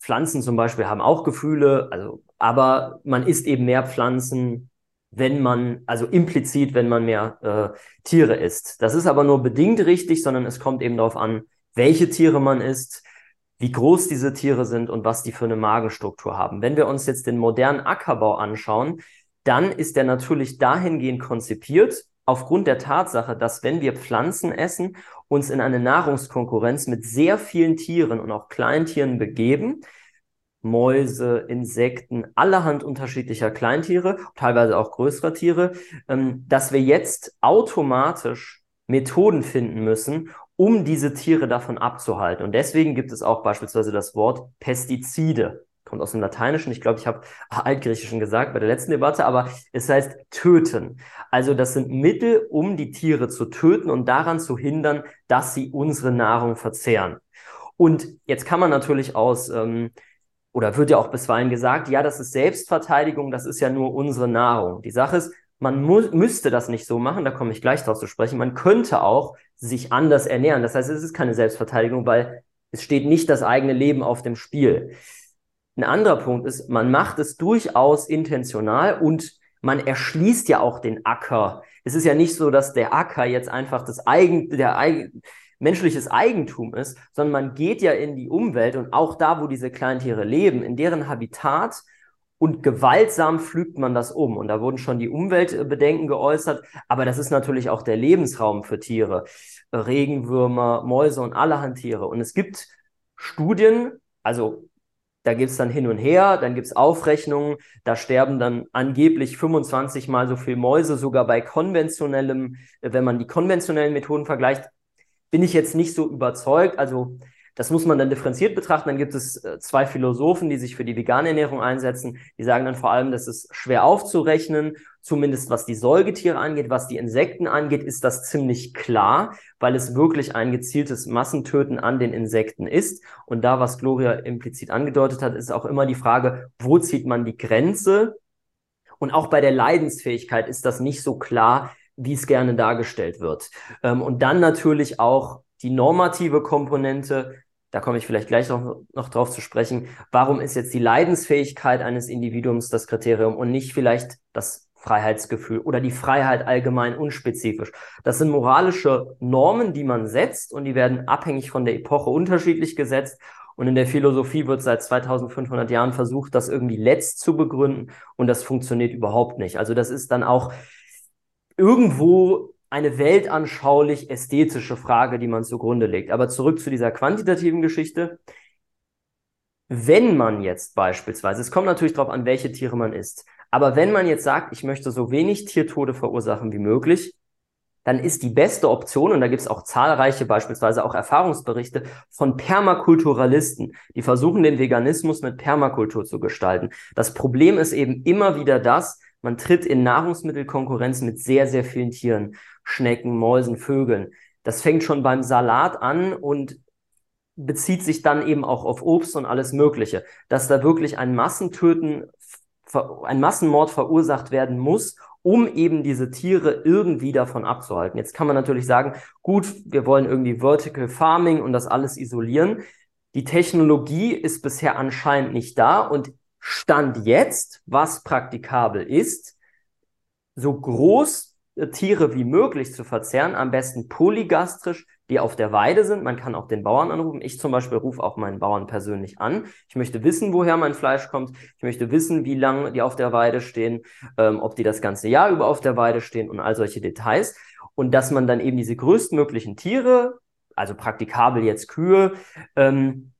Pflanzen zum Beispiel haben auch Gefühle, also, aber man isst eben mehr Pflanzen, wenn man, also implizit, wenn man mehr äh, Tiere isst. Das ist aber nur bedingt richtig, sondern es kommt eben darauf an, welche Tiere man isst, wie groß diese Tiere sind und was die für eine Magenstruktur haben. Wenn wir uns jetzt den modernen Ackerbau anschauen, dann ist der natürlich dahingehend konzipiert, aufgrund der Tatsache, dass wenn wir Pflanzen essen, uns in eine Nahrungskonkurrenz mit sehr vielen Tieren und auch Kleintieren begeben, Mäuse, Insekten, allerhand unterschiedlicher Kleintiere, teilweise auch größere Tiere, ähm, dass wir jetzt automatisch Methoden finden müssen, um diese Tiere davon abzuhalten. Und deswegen gibt es auch beispielsweise das Wort Pestizide. Kommt aus dem Lateinischen. Ich glaube, ich habe Altgriechischen gesagt bei der letzten Debatte, aber es heißt töten. Also das sind Mittel, um die Tiere zu töten und daran zu hindern, dass sie unsere Nahrung verzehren. Und jetzt kann man natürlich aus, ähm, oder wird ja auch bisweilen gesagt, ja, das ist Selbstverteidigung, das ist ja nur unsere Nahrung. Die Sache ist, man müsste das nicht so machen, da komme ich gleich drauf zu sprechen. Man könnte auch sich anders ernähren. Das heißt, es ist keine Selbstverteidigung, weil es steht nicht das eigene Leben auf dem Spiel. Ein anderer Punkt ist, man macht es durchaus intentional und man erschließt ja auch den Acker. Es ist ja nicht so, dass der Acker jetzt einfach das eigen, der eigen, menschliches Eigentum ist, sondern man geht ja in die Umwelt und auch da, wo diese Kleintiere leben, in deren Habitat und gewaltsam pflügt man das um. Und da wurden schon die Umweltbedenken geäußert, aber das ist natürlich auch der Lebensraum für Tiere. Regenwürmer, Mäuse und allerhand Tiere. Und es gibt Studien, also da gibt es dann hin und her, dann gibt es Aufrechnungen, da sterben dann angeblich 25 mal so viel Mäuse, sogar bei konventionellem, wenn man die konventionellen Methoden vergleicht, bin ich jetzt nicht so überzeugt. Also das muss man dann differenziert betrachten. Dann gibt es äh, zwei Philosophen, die sich für die vegane Ernährung einsetzen. Die sagen dann vor allem, das ist schwer aufzurechnen, zumindest was die Säugetiere angeht. Was die Insekten angeht, ist das ziemlich klar, weil es wirklich ein gezieltes Massentöten an den Insekten ist. Und da, was Gloria implizit angedeutet hat, ist auch immer die Frage, wo zieht man die Grenze? Und auch bei der Leidensfähigkeit ist das nicht so klar, wie es gerne dargestellt wird. Ähm, und dann natürlich auch die normative Komponente, da komme ich vielleicht gleich noch, noch drauf zu sprechen, warum ist jetzt die Leidensfähigkeit eines Individuums das Kriterium und nicht vielleicht das Freiheitsgefühl oder die Freiheit allgemein unspezifisch. Das sind moralische Normen, die man setzt und die werden abhängig von der Epoche unterschiedlich gesetzt. Und in der Philosophie wird seit 2500 Jahren versucht, das irgendwie letzt zu begründen und das funktioniert überhaupt nicht. Also das ist dann auch irgendwo eine weltanschaulich ästhetische Frage, die man zugrunde legt. Aber zurück zu dieser quantitativen Geschichte. Wenn man jetzt beispielsweise, es kommt natürlich darauf an, welche Tiere man isst, aber wenn man jetzt sagt, ich möchte so wenig Tiertode verursachen wie möglich, dann ist die beste Option, und da gibt es auch zahlreiche, beispielsweise auch Erfahrungsberichte von Permakulturalisten, die versuchen, den Veganismus mit Permakultur zu gestalten. Das Problem ist eben immer wieder das, Man tritt in Nahrungsmittelkonkurrenz mit sehr, sehr vielen Tieren, Schnecken, Mäusen, Vögeln. Das fängt schon beim Salat an und bezieht sich dann eben auch auf Obst und alles Mögliche. Dass da wirklich ein Massentöten, ein Massenmord verursacht werden muss, um eben diese Tiere irgendwie davon abzuhalten. Jetzt kann man natürlich sagen, gut, wir wollen irgendwie Vertical Farming und das alles isolieren. Die Technologie ist bisher anscheinend nicht da und Stand jetzt, was praktikabel ist, so groß Tiere wie möglich zu verzehren, am besten polygastrisch, die auf der Weide sind. Man kann auch den Bauern anrufen. Ich zum Beispiel rufe auch meinen Bauern persönlich an. Ich möchte wissen, woher mein Fleisch kommt. Ich möchte wissen, wie lange die auf der Weide stehen, ähm, ob die das ganze Jahr über auf der Weide stehen und all solche Details. Und dass man dann eben diese größtmöglichen Tiere, also praktikabel jetzt Kühe, ähm,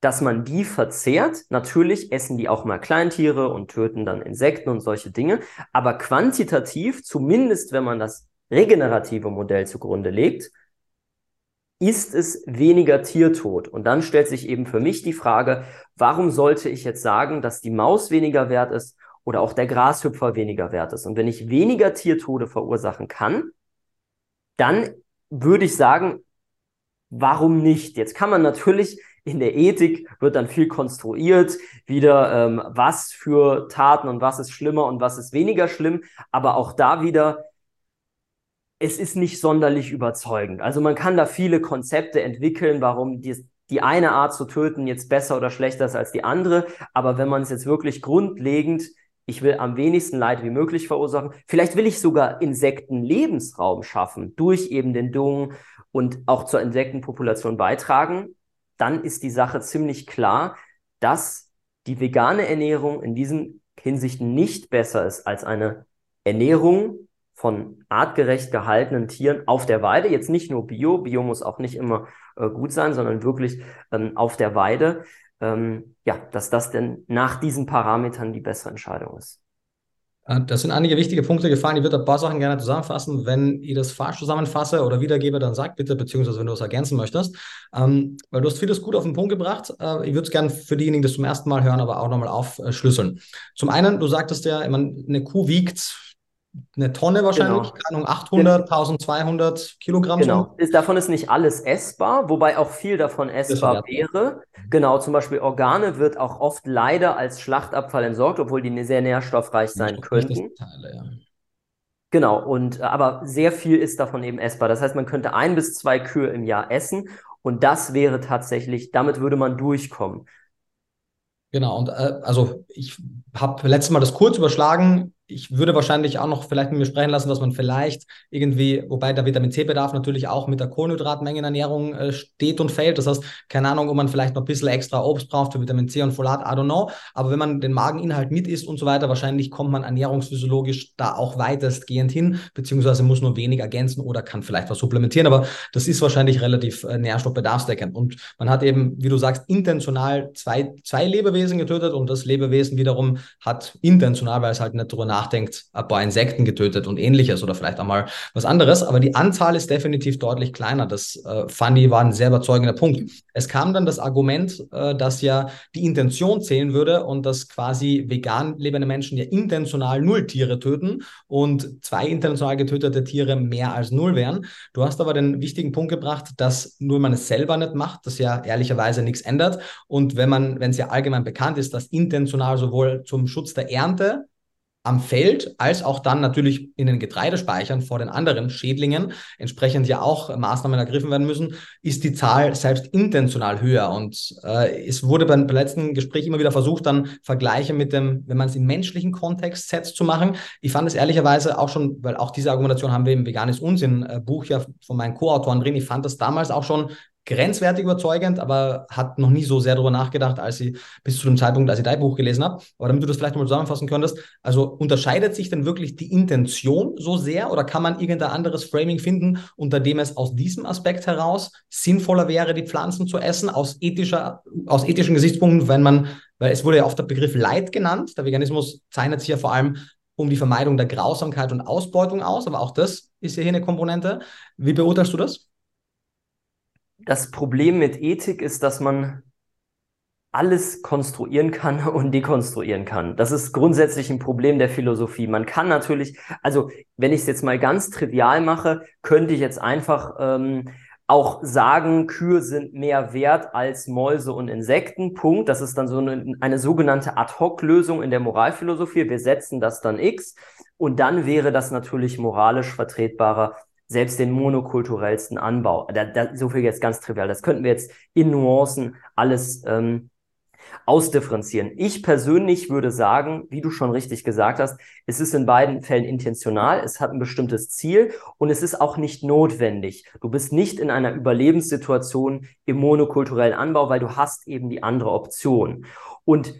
dass man die verzehrt. Natürlich essen die auch mal Kleintiere und töten dann Insekten und solche Dinge. Aber quantitativ, zumindest wenn man das regenerative Modell zugrunde legt, ist es weniger Tiertod. Und dann stellt sich eben für mich die Frage, warum sollte ich jetzt sagen, dass die Maus weniger wert ist oder auch der Grashüpfer weniger wert ist? Und wenn ich weniger Tiertode verursachen kann, dann würde ich sagen, warum nicht? Jetzt kann man natürlich in der Ethik wird dann viel konstruiert, wieder ähm, was für Taten und was ist schlimmer und was ist weniger schlimm. Aber auch da wieder, es ist nicht sonderlich überzeugend. Also man kann da viele Konzepte entwickeln, warum die, die eine Art zu töten jetzt besser oder schlechter ist als die andere. Aber wenn man es jetzt wirklich grundlegend, ich will am wenigsten Leid wie möglich verursachen, vielleicht will ich sogar Insekten Lebensraum schaffen, durch eben den Dung und auch zur Insektenpopulation beitragen, dann ist die Sache ziemlich klar, dass die vegane Ernährung in diesen Hinsichten nicht besser ist als eine Ernährung von artgerecht gehaltenen Tieren auf der Weide. Jetzt nicht nur Bio, Bio muss auch nicht immer äh, gut sein, sondern wirklich ähm, auf der Weide. Ähm, ja, dass das denn nach diesen Parametern die bessere Entscheidung ist. Äh, das sind einige wichtige Punkte gefallen. Ich würde ein paar Sachen gerne zusammenfassen. Wenn ich das falsch zusammenfasse oder wiedergebe, dann sag bitte, beziehungsweise wenn du es ergänzen möchtest. Ähm, weil du hast vieles gut auf den Punkt gebracht. Äh, ich würde es gerne für diejenigen, die es zum ersten Mal hören, aber auch nochmal aufschlüsseln. Zum einen, du sagtest ja, ich meine, eine Kuh wiegt eine Tonne wahrscheinlich, genau. 800, 1200 Kilogramm. Genau. Ist, davon ist nicht alles essbar, wobei auch viel davon essbar wäre. Genau, zum Beispiel Organe wird auch oft leider als Schlachtabfall entsorgt, obwohl die sehr nährstoffreich sein könnten. Teile, ja. Genau, und aber sehr viel ist davon eben essbar. Das heißt, man könnte ein bis zwei Kühe im Jahr essen und das wäre tatsächlich, damit würde man durchkommen. Genau, und äh, also ich habe letztes Mal das kurz überschlagen ich würde wahrscheinlich auch noch vielleicht mit mir sprechen lassen, dass man vielleicht irgendwie, wobei der Vitamin C-Bedarf natürlich auch mit der Kohlenhydratmengenernährung äh, steht und fällt. Das heißt, keine Ahnung, ob man vielleicht noch ein bisschen extra Obst braucht für Vitamin C und Folat, I don't know. Aber wenn man den Mageninhalt mit isst und so weiter, wahrscheinlich kommt man ernährungsphysiologisch da auch weitestgehend hin, beziehungsweise muss nur wenig ergänzen oder kann vielleicht was supplementieren. Aber das ist wahrscheinlich relativ äh, nährstoffbedarfsdeckend. Und man hat eben, wie du sagst, intentional zwei, zwei Lebewesen getötet und das Lebewesen wiederum hat intentional, weil es halt nicht drüber nachdenkt, ein paar Insekten getötet und ähnliches oder vielleicht einmal was anderes. Aber die Anzahl ist definitiv deutlich kleiner. Das äh, fand ich war ein sehr überzeugender Punkt. Es kam dann das Argument, äh, dass ja die Intention zählen würde und dass quasi vegan lebende Menschen ja intentional null Tiere töten und zwei intentional getötete Tiere mehr als null wären. Du hast aber den wichtigen Punkt gebracht, dass nur man es selber nicht macht, das ja ehrlicherweise nichts ändert. Und wenn man, wenn es ja allgemein bekannt ist, dass intentional sowohl zum Schutz der Ernte am Feld als auch dann natürlich in den Getreidespeichern vor den anderen Schädlingen entsprechend ja auch Maßnahmen ergriffen werden müssen, ist die Zahl selbst intentional höher. Und äh, es wurde beim letzten Gespräch immer wieder versucht, dann Vergleiche mit dem, wenn man es im menschlichen Kontext setzt, zu machen. Ich fand es ehrlicherweise auch schon, weil auch diese Argumentation haben wir im Veganes Unsinn äh, Buch ja von meinen Co-Autoren drin. Ich fand das damals auch schon grenzwertig überzeugend, aber hat noch nie so sehr darüber nachgedacht, als sie bis zu dem Zeitpunkt, als ich dein Buch gelesen habe. Aber damit du das vielleicht nochmal zusammenfassen könntest, also unterscheidet sich denn wirklich die Intention so sehr oder kann man irgendein anderes Framing finden, unter dem es aus diesem Aspekt heraus sinnvoller wäre, die Pflanzen zu essen, aus ethischer, aus ethischen Gesichtspunkten, wenn man, weil es wurde ja oft der Begriff Leid genannt, der Veganismus zeichnet sich ja vor allem um die Vermeidung der Grausamkeit und Ausbeutung aus, aber auch das ist ja hier eine Komponente. Wie beurteilst du das? Das Problem mit Ethik ist, dass man alles konstruieren kann und dekonstruieren kann. Das ist grundsätzlich ein Problem der Philosophie. Man kann natürlich, also wenn ich es jetzt mal ganz trivial mache, könnte ich jetzt einfach ähm, auch sagen, Kühe sind mehr wert als Mäuse und Insekten. Punkt. Das ist dann so eine, eine sogenannte Ad-Hoc-Lösung in der Moralphilosophie. Wir setzen das dann X und dann wäre das natürlich moralisch vertretbarer, selbst den monokulturellsten Anbau. Da, da, so viel jetzt ganz trivial. Das könnten wir jetzt in Nuancen alles ähm, ausdifferenzieren. Ich persönlich würde sagen, wie du schon richtig gesagt hast, es ist in beiden Fällen intentional, es hat ein bestimmtes Ziel und es ist auch nicht notwendig. Du bist nicht in einer Überlebenssituation im monokulturellen Anbau, weil du hast eben die andere Option. Und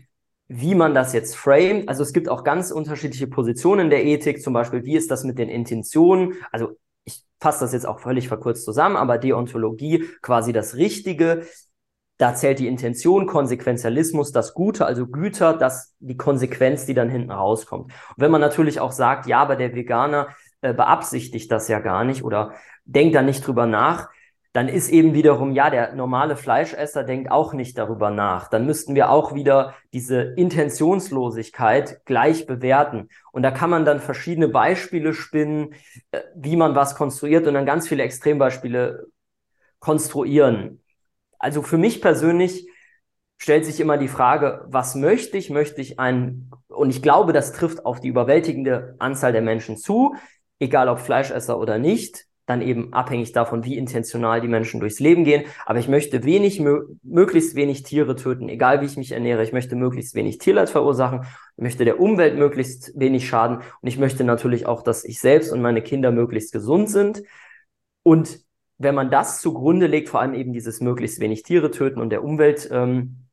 wie man das jetzt framet, also es gibt auch ganz unterschiedliche Positionen der Ethik, zum Beispiel, wie ist das mit den Intentionen? Also ich fasse das jetzt auch völlig verkürzt zusammen, aber Deontologie quasi das Richtige. Da zählt die Intention, Konsequenzialismus, das Gute, also Güter, das die Konsequenz, die dann hinten rauskommt. Und wenn man natürlich auch sagt, ja, aber der Veganer äh, beabsichtigt das ja gar nicht oder denkt da nicht drüber nach, dann ist eben wiederum, ja, der normale Fleischesser denkt auch nicht darüber nach. Dann müssten wir auch wieder diese Intentionslosigkeit gleich bewerten. Und da kann man dann verschiedene Beispiele spinnen, äh, wie man was konstruiert und dann ganz viele Extrembeispiele konstruieren also für mich persönlich stellt sich immer die Frage, was möchte ich? Möchte ich ein, und ich glaube, das trifft auf die überwältigende Anzahl der Menschen zu, egal ob Fleischesser oder nicht, dann eben abhängig davon, wie intentional die Menschen durchs Leben gehen. Aber ich möchte wenig, möglichst wenig Tiere töten, egal wie ich mich ernähre. Ich möchte möglichst wenig Tierleid verursachen. Ich möchte der Umwelt möglichst wenig schaden. Und ich möchte natürlich auch, dass ich selbst und meine Kinder möglichst gesund sind. Und wenn man das zugrunde legt, vor allem eben dieses möglichst wenig Tiere töten und der Umwelt ähm,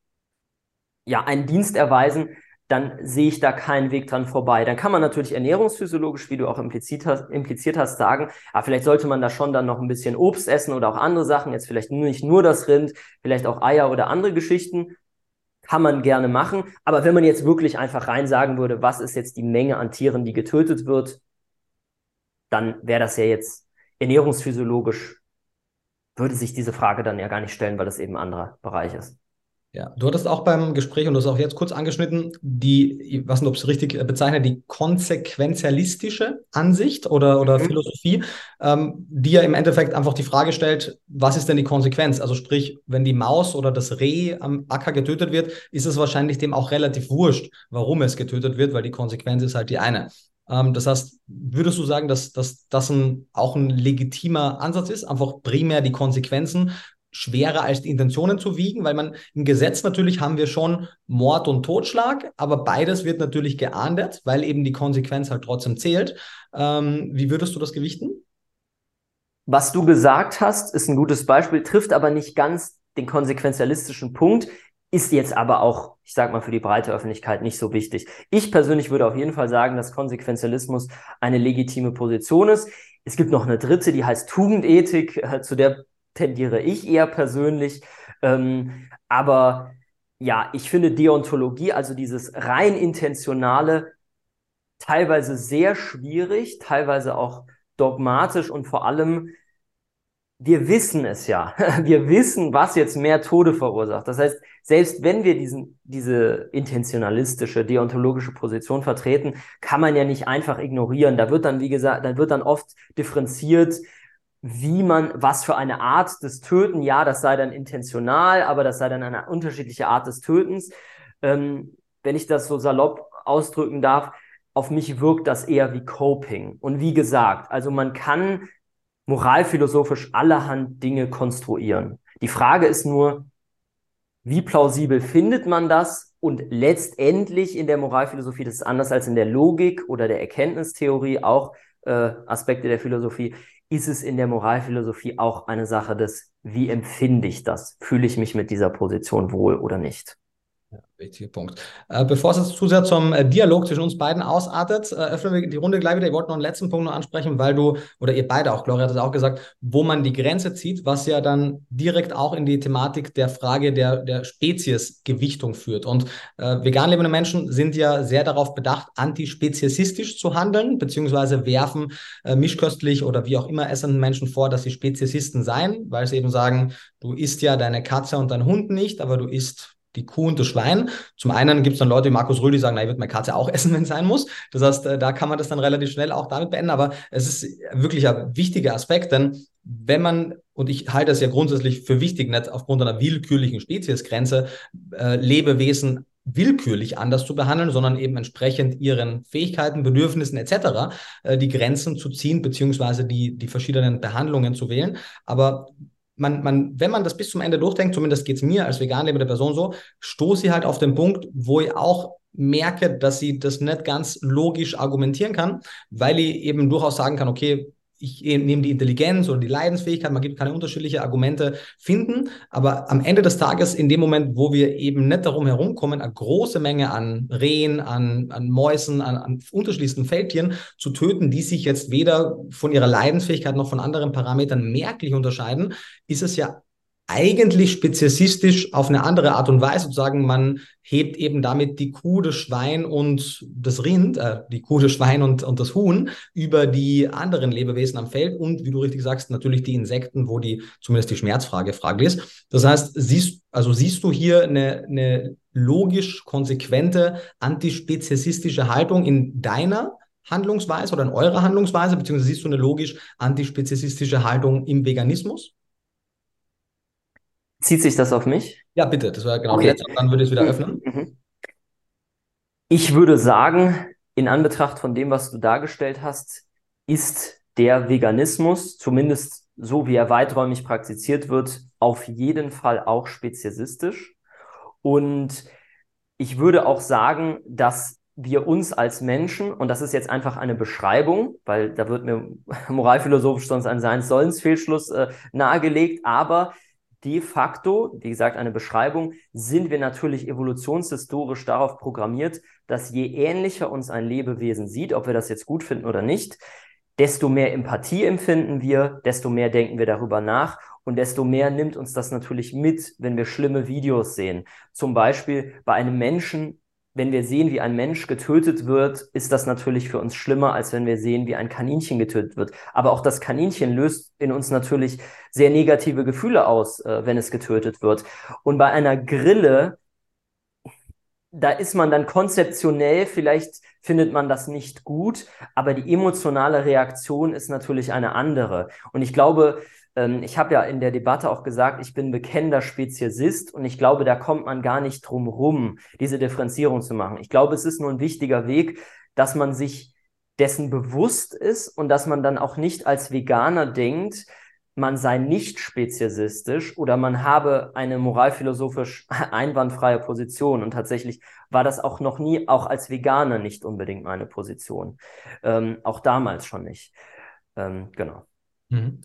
ja einen Dienst erweisen, dann sehe ich da keinen Weg dran vorbei. Dann kann man natürlich ernährungsphysiologisch, wie du auch impliziert hast, impliziert hast sagen, ja, vielleicht sollte man da schon dann noch ein bisschen Obst essen oder auch andere Sachen, jetzt vielleicht nicht nur das Rind, vielleicht auch Eier oder andere Geschichten. Kann man gerne machen. Aber wenn man jetzt wirklich einfach rein sagen würde, was ist jetzt die Menge an Tieren, die getötet wird, dann wäre das ja jetzt ernährungsphysiologisch würde sich diese Frage dann ja gar nicht stellen, weil das eben ein anderer Bereich ist. Ja, du hattest auch beim Gespräch, und du hast auch jetzt kurz angeschnitten, die, ich weiß nicht, ob es richtig bezeichnet, die konsequenzialistische Ansicht oder, oder mhm. Philosophie, ähm, die ja im Endeffekt einfach die Frage stellt, was ist denn die Konsequenz? Also sprich, wenn die Maus oder das Reh am Acker getötet wird, ist es wahrscheinlich dem auch relativ wurscht, warum es getötet wird, weil die Konsequenz ist halt die eine. Ähm, das heißt, würdest du sagen, dass, dass das ein, auch ein legitimer Ansatz ist, einfach primär die Konsequenzen schwerer als die Intentionen zu wiegen, weil man im Gesetz natürlich haben wir schon Mord und Totschlag, aber beides wird natürlich geahndet, weil eben die Konsequenz halt trotzdem zählt. Ähm, wie würdest du das gewichten? Was du gesagt hast, ist ein gutes Beispiel, trifft aber nicht ganz den konsequenzialistischen Punkt ist jetzt aber auch, ich sag mal, für die breite Öffentlichkeit nicht so wichtig. Ich persönlich würde auf jeden Fall sagen, dass Konsequenzialismus eine legitime Position ist. Es gibt noch eine dritte, die heißt Tugendethik, äh, zu der tendiere ich eher persönlich. Ähm, aber ja, ich finde Deontologie, also dieses rein intentionale, teilweise sehr schwierig, teilweise auch dogmatisch und vor allem wir wissen es ja. Wir wissen, was jetzt mehr Tode verursacht. Das heißt, selbst wenn wir diesen, diese intentionalistische, deontologische Position vertreten, kann man ja nicht einfach ignorieren. Da wird dann, wie gesagt, da wird dann oft differenziert, wie man, was für eine Art des Töten, ja, das sei dann intentional, aber das sei dann eine unterschiedliche Art des Tötens. Ähm, wenn ich das so salopp ausdrücken darf, auf mich wirkt das eher wie Coping. Und wie gesagt, also man kann moralphilosophisch allerhand Dinge konstruieren. Die Frage ist nur, wie plausibel findet man das? Und letztendlich in der Moralphilosophie, das ist anders als in der Logik oder der Erkenntnistheorie, auch äh, Aspekte der Philosophie, ist es in der Moralphilosophie auch eine Sache des, wie empfinde ich das? Fühle ich mich mit dieser Position wohl oder nicht? Wichtiger Punkt. Äh, bevor es jetzt zu sehr zum äh, Dialog zwischen uns beiden ausartet, äh, öffnen wir die Runde gleich wieder. Ich wollte noch einen letzten Punkt noch ansprechen, weil du, oder ihr beide auch, Gloria hat es auch gesagt, wo man die Grenze zieht, was ja dann direkt auch in die Thematik der Frage der, der Speziesgewichtung führt. Und vegan lebende Menschen sind ja sehr darauf bedacht, antispeziesistisch zu handeln, beziehungsweise werfen mischköstlich oder wie auch immer essenden Menschen vor, dass sie Speziesisten seien, weil sie eben sagen, du isst ja deine Katze und deinen Hund nicht, aber du isst die Kuh und das Schwein. Zum einen gibt es dann Leute wie Markus Rühl, die sagen, na, ich würde meine Katze auch essen, wenn es sein muss. Das heißt, äh, da kann man das dann relativ schnell auch damit beenden. Aber es ist wirklich ein wichtiger Aspekt, denn wenn man, und ich halte es ja grundsätzlich für wichtig, nicht aufgrund einer willkürlichen Speziesgrenze, äh, Lebewesen willkürlich anders zu behandeln, sondern eben entsprechend ihren Fähigkeiten, Bedürfnissen etc. Äh, die Grenzen zu ziehen, beziehungsweise die, die verschiedenen Behandlungen zu wählen. Aber man, man, wenn man das bis zum Ende durchdenkt, zumindest geht es mir als vegan lebende Person so, stoße ich halt auf den Punkt, wo ich auch merke, dass sie das nicht ganz logisch argumentieren kann, weil ich eben durchaus sagen kann, okay, ich nehme die Intelligenz oder die Leidensfähigkeit, man gibt keine unterschiedliche Argumente finden, aber am Ende des Tages, in dem Moment, wo wir eben nicht darum herumkommen, eine große Menge an Rehen, an, an Mäusen, an, an unterschiedlichsten Feldtieren zu töten, die sich jetzt weder von ihrer Leidensfähigkeit noch von anderen Parametern merklich unterscheiden, ist es ja eigentlich speziesistisch auf eine andere Art und Weise sozusagen, man hebt eben damit die Kuh, das Schwein und das Rind, äh, die Kuh, das Schwein und, und das Huhn über die anderen Lebewesen am Feld und, wie du richtig sagst, natürlich die Insekten, wo die zumindest die Schmerzfrage fraglich ist. Das heißt, siehst, also siehst du hier eine, eine logisch konsequente antispeziesistische Haltung in deiner Handlungsweise oder in eurer Handlungsweise, beziehungsweise siehst du eine logisch antispeziesistische Haltung im Veganismus? Zieht sich das auf mich? Ja, bitte. Das war genau okay. jetzt. Und dann würde ich es wieder mhm. öffnen. Mhm. Ich würde sagen, in Anbetracht von dem, was du dargestellt hast, ist der Veganismus, zumindest so wie er weiträumig praktiziert wird, auf jeden Fall auch speziesistisch. Und ich würde auch sagen, dass wir uns als Menschen, und das ist jetzt einfach eine Beschreibung, weil da wird mir moralphilosophisch sonst ein Seins-Sollens-Fehlschluss äh, nahegelegt, aber de facto, wie gesagt, eine Beschreibung, sind wir natürlich evolutionshistorisch darauf programmiert, dass je ähnlicher uns ein Lebewesen sieht, ob wir das jetzt gut finden oder nicht, desto mehr Empathie empfinden wir, desto mehr denken wir darüber nach und desto mehr nimmt uns das natürlich mit, wenn wir schlimme Videos sehen. Zum Beispiel bei einem Menschen wenn wir sehen, wie ein Mensch getötet wird, ist das natürlich für uns schlimmer, als wenn wir sehen, wie ein Kaninchen getötet wird. Aber auch das Kaninchen löst in uns natürlich sehr negative Gefühle aus, äh, wenn es getötet wird. Und bei einer Grille, da ist man dann konzeptionell, vielleicht findet man das nicht gut, aber die emotionale Reaktion ist natürlich eine andere. Und ich glaube, ähm, ich habe ja in der Debatte auch gesagt, ich bin bekennender Speziesist und ich glaube, da kommt man gar nicht drum rum, diese Differenzierung zu machen. Ich glaube, es ist nur ein wichtiger Weg, dass man sich dessen bewusst ist und dass man dann auch nicht als Veganer denkt, man sei nicht speziesistisch oder man habe eine moralphilosophisch einwandfreie Position. Und tatsächlich war das auch noch nie, auch als Veganer nicht unbedingt meine Position. Ähm, auch damals schon nicht. Ähm, genau. Mhm.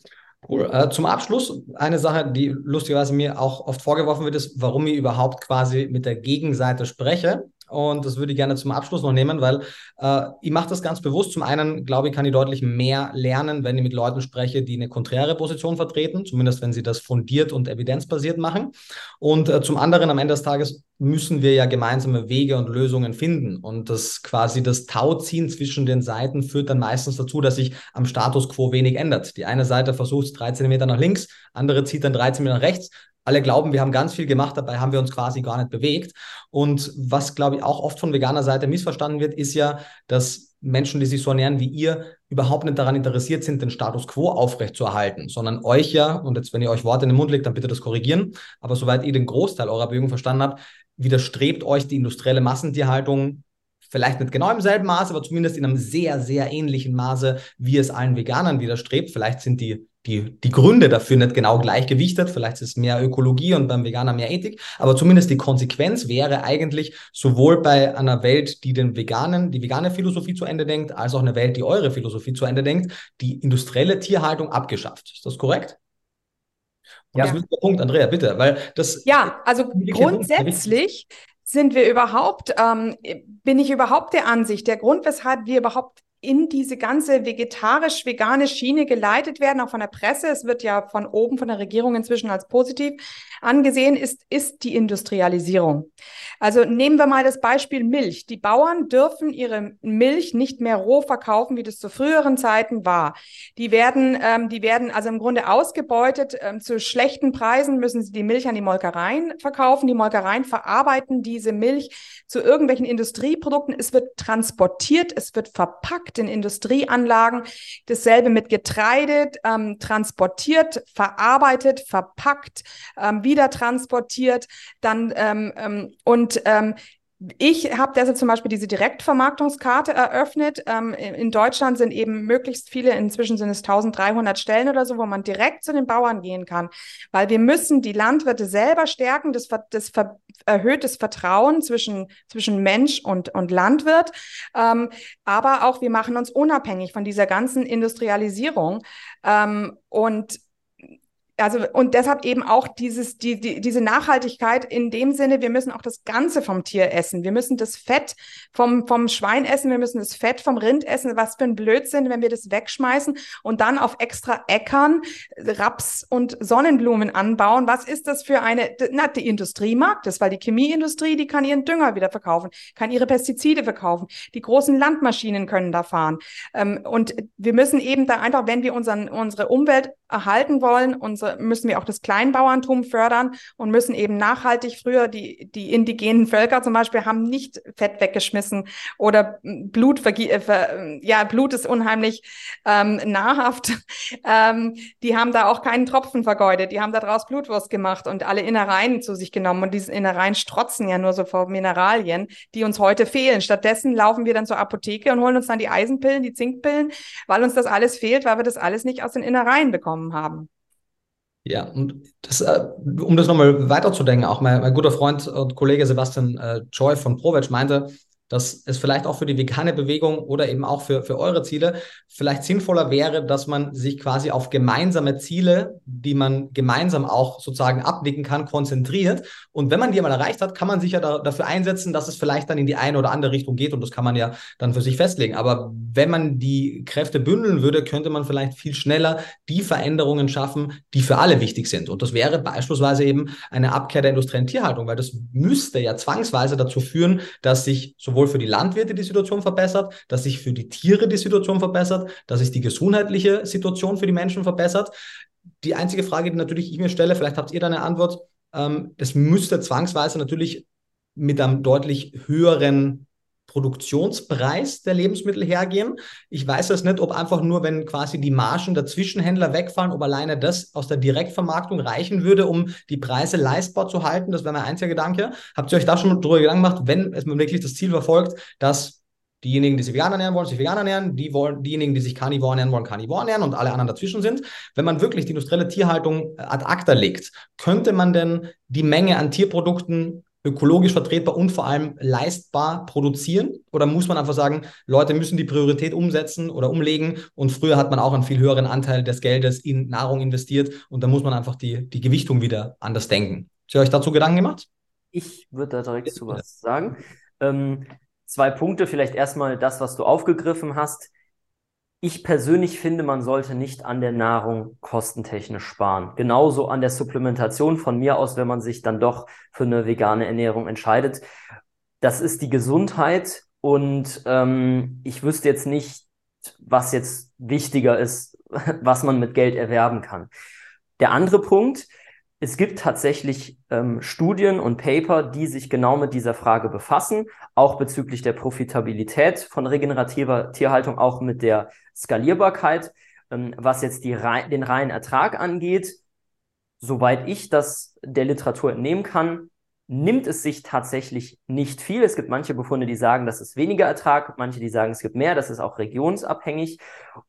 Cool. Äh, zum Abschluss eine Sache, die lustigerweise mir auch oft vorgeworfen wird, ist, warum ich überhaupt quasi mit der Gegenseite spreche. Und das würde ich gerne zum Abschluss noch nehmen, weil äh, ich mache das ganz bewusst. Zum einen, glaube ich, kann ich deutlich mehr lernen, wenn ich mit Leuten spreche, die eine konträre Position vertreten, zumindest wenn sie das fundiert und evidenzbasiert machen. Und äh, zum anderen, am Ende des Tages müssen wir ja gemeinsame Wege und Lösungen finden. Und das quasi das Tauziehen zwischen den Seiten führt dann meistens dazu, dass sich am Status quo wenig ändert. Die eine Seite versucht drei Zentimeter nach links, andere zieht dann drei Zentimeter nach rechts alle glauben, wir haben ganz viel gemacht, dabei haben wir uns quasi gar nicht bewegt. Und was, glaube ich, auch oft von veganer Seite missverstanden wird, ist ja, dass Menschen, die sich so ernähren wie ihr, überhaupt nicht daran interessiert sind, den Status quo aufrechtzuerhalten, sondern euch ja, und jetzt, wenn ihr euch Worte in den Mund legt, dann bitte das korrigieren, aber soweit ihr den Großteil eurer Bewegung verstanden habt, widerstrebt euch die industrielle Massentierhaltung vielleicht nicht genau im selben Maße, aber zumindest in einem sehr, sehr ähnlichen Maße, wie es allen Veganern widerstrebt. Vielleicht sind die die, die Gründe dafür nicht genau gleichgewichtet. Vielleicht ist es mehr Ökologie und beim Veganer mehr Ethik. Aber zumindest die Konsequenz wäre eigentlich sowohl bei einer Welt, die den veganen, die vegane Philosophie zu Ende denkt, als auch eine Welt, die eure Philosophie zu Ende denkt, die industrielle Tierhaltung abgeschafft. Ist das korrekt? Und ja. das ist der Punkt, Andrea, bitte, weil das. Ja, also grundsätzlich sind wir überhaupt, ähm, bin ich überhaupt der Ansicht, der Grund, weshalb wir überhaupt in diese ganze vegetarisch-vegane Schiene geleitet werden, auch von der Presse. Es wird ja von oben von der Regierung inzwischen als positiv angesehen, ist, ist die Industrialisierung. Also nehmen wir mal das Beispiel Milch. Die Bauern dürfen ihre Milch nicht mehr roh verkaufen, wie das zu früheren Zeiten war. Die werden, ähm, die werden also im Grunde ausgebeutet. Ähm, zu schlechten Preisen müssen sie die Milch an die Molkereien verkaufen. Die Molkereien verarbeiten diese Milch zu irgendwelchen Industrieprodukten. Es wird transportiert, es wird verpackt in Industrieanlagen. Dasselbe mit Getreide, ähm, transportiert, verarbeitet, verpackt, ähm, wieder transportiert, dann ähm, ähm und ähm, ich habe deshalb zum Beispiel diese Direktvermarktungskarte eröffnet. Ähm, in Deutschland sind eben möglichst viele, inzwischen sind es 1300 Stellen oder so, wo man direkt zu den Bauern gehen kann, weil wir müssen die Landwirte selber stärken. Das, das erhöht das Vertrauen zwischen, zwischen Mensch und, und Landwirt. Ähm, aber auch wir machen uns unabhängig von dieser ganzen Industrialisierung. Ähm, und also und deshalb eben auch dieses, die, die, diese Nachhaltigkeit in dem Sinne, wir müssen auch das Ganze vom Tier essen. Wir müssen das Fett vom, vom Schwein essen, wir müssen das Fett vom Rind essen. Was für ein Blödsinn, wenn wir das wegschmeißen und dann auf extra Äckern Raps und Sonnenblumen anbauen. Was ist das für eine, na, die Industrie mag das, weil die Chemieindustrie, die kann ihren Dünger wieder verkaufen, kann ihre Pestizide verkaufen. Die großen Landmaschinen können da fahren. Ähm, und wir müssen eben da einfach, wenn wir unseren, unsere Umwelt erhalten wollen, unsere, müssen wir auch das Kleinbauerntum fördern und müssen eben nachhaltig früher die, die indigenen Völker zum Beispiel haben nicht Fett weggeschmissen oder Blut, äh, ja, Blut ist unheimlich ähm, nahrhaft. Ähm, die haben da auch keinen Tropfen vergeudet. Die haben daraus Blutwurst gemacht und alle Innereien zu sich genommen. Und diese Innereien strotzen ja nur so vor Mineralien, die uns heute fehlen. Stattdessen laufen wir dann zur Apotheke und holen uns dann die Eisenpillen, die Zinkpillen, weil uns das alles fehlt, weil wir das alles nicht aus den Innereien bekommen bekommen haben. Ja, und das, äh, um das nochmal weiterzudenken, auch mein, mein, guter Freund und Kollege Sebastian äh, Joy von ProVeg meinte, dass es vielleicht auch für die vegane Bewegung oder eben auch für, für eure Ziele vielleicht sinnvoller wäre, dass man sich quasi auf gemeinsame Ziele, die man gemeinsam auch sozusagen abnicken kann, konzentriert. Und wenn man die mal erreicht hat, kann man sich ja da, dafür einsetzen, dass es vielleicht dann in die eine oder andere Richtung geht und das kann man ja dann für sich festlegen. Aber wenn man die Kräfte bündeln würde, könnte man vielleicht viel schneller die Veränderungen schaffen, die für alle wichtig sind. Und das wäre beispielsweise eben eine Abkehr der industriellen Tierhaltung, weil das müsste ja zwangsweise dazu führen, dass sich sowohl sowohl für die Landwirte die Situation verbessert, dass sich für die Tiere die Situation verbessert, dass sich die gesundheitliche Situation für die Menschen verbessert. Die einzige Frage, die natürlich ich mir stelle, vielleicht habt ihr da eine Antwort, ähm, das müsste zwangsweise natürlich mit einem deutlich höheren Produktionspreis der Lebensmittel hergehen. Ich weiß das nicht, ob einfach nur, wenn quasi die Margen der Zwischenhändler wegfallen, ob alleine das aus der Direktvermarktung reichen würde, um die Preise leistbar zu halten. Das wäre mein einziger Gedanke. Habt ihr euch da schon darüber Gedanken gemacht, wenn es wirklich das Ziel verfolgt, dass diejenigen, die sich vegan ernähren wollen, sich vegan ernähren, die wollen, diejenigen, die sich Carnivore ernähren wollen, Carnivore ernähren und alle anderen dazwischen sind. Wenn man wirklich die industrielle Tierhaltung ad acta legt, könnte man denn die Menge an Tierprodukten ökologisch vertretbar und vor allem leistbar produzieren? Oder muss man einfach sagen, Leute müssen die Priorität umsetzen oder umlegen und früher hat man auch einen viel höheren Anteil des Geldes in Nahrung investiert und da muss man einfach die, die Gewichtung wieder anders denken. Habt ihr euch dazu Gedanken gemacht? Ich würde da direkt zu was sagen. Ähm, zwei Punkte, vielleicht erstmal das, was du aufgegriffen hast. Ich persönlich finde, man sollte nicht an der Nahrung kostentechnisch sparen. Genauso an der Supplementation von mir aus, wenn man sich dann doch für eine vegane Ernährung entscheidet. Das ist die Gesundheit und ähm, ich wüsste jetzt nicht, was jetzt wichtiger ist, was man mit Geld erwerben kann. Der andere Punkt, es gibt tatsächlich ähm, Studien und Paper, die sich genau mit dieser Frage befassen, auch bezüglich der Profitabilität von regenerativer Tierhaltung, auch mit der Skalierbarkeit. Ähm, was jetzt die, den reinen Ertrag angeht, soweit ich das der Literatur entnehmen kann, nimmt es sich tatsächlich nicht viel. Es gibt manche Befunde, die sagen, das ist weniger Ertrag, manche, die sagen, es gibt mehr, das ist auch regionsabhängig.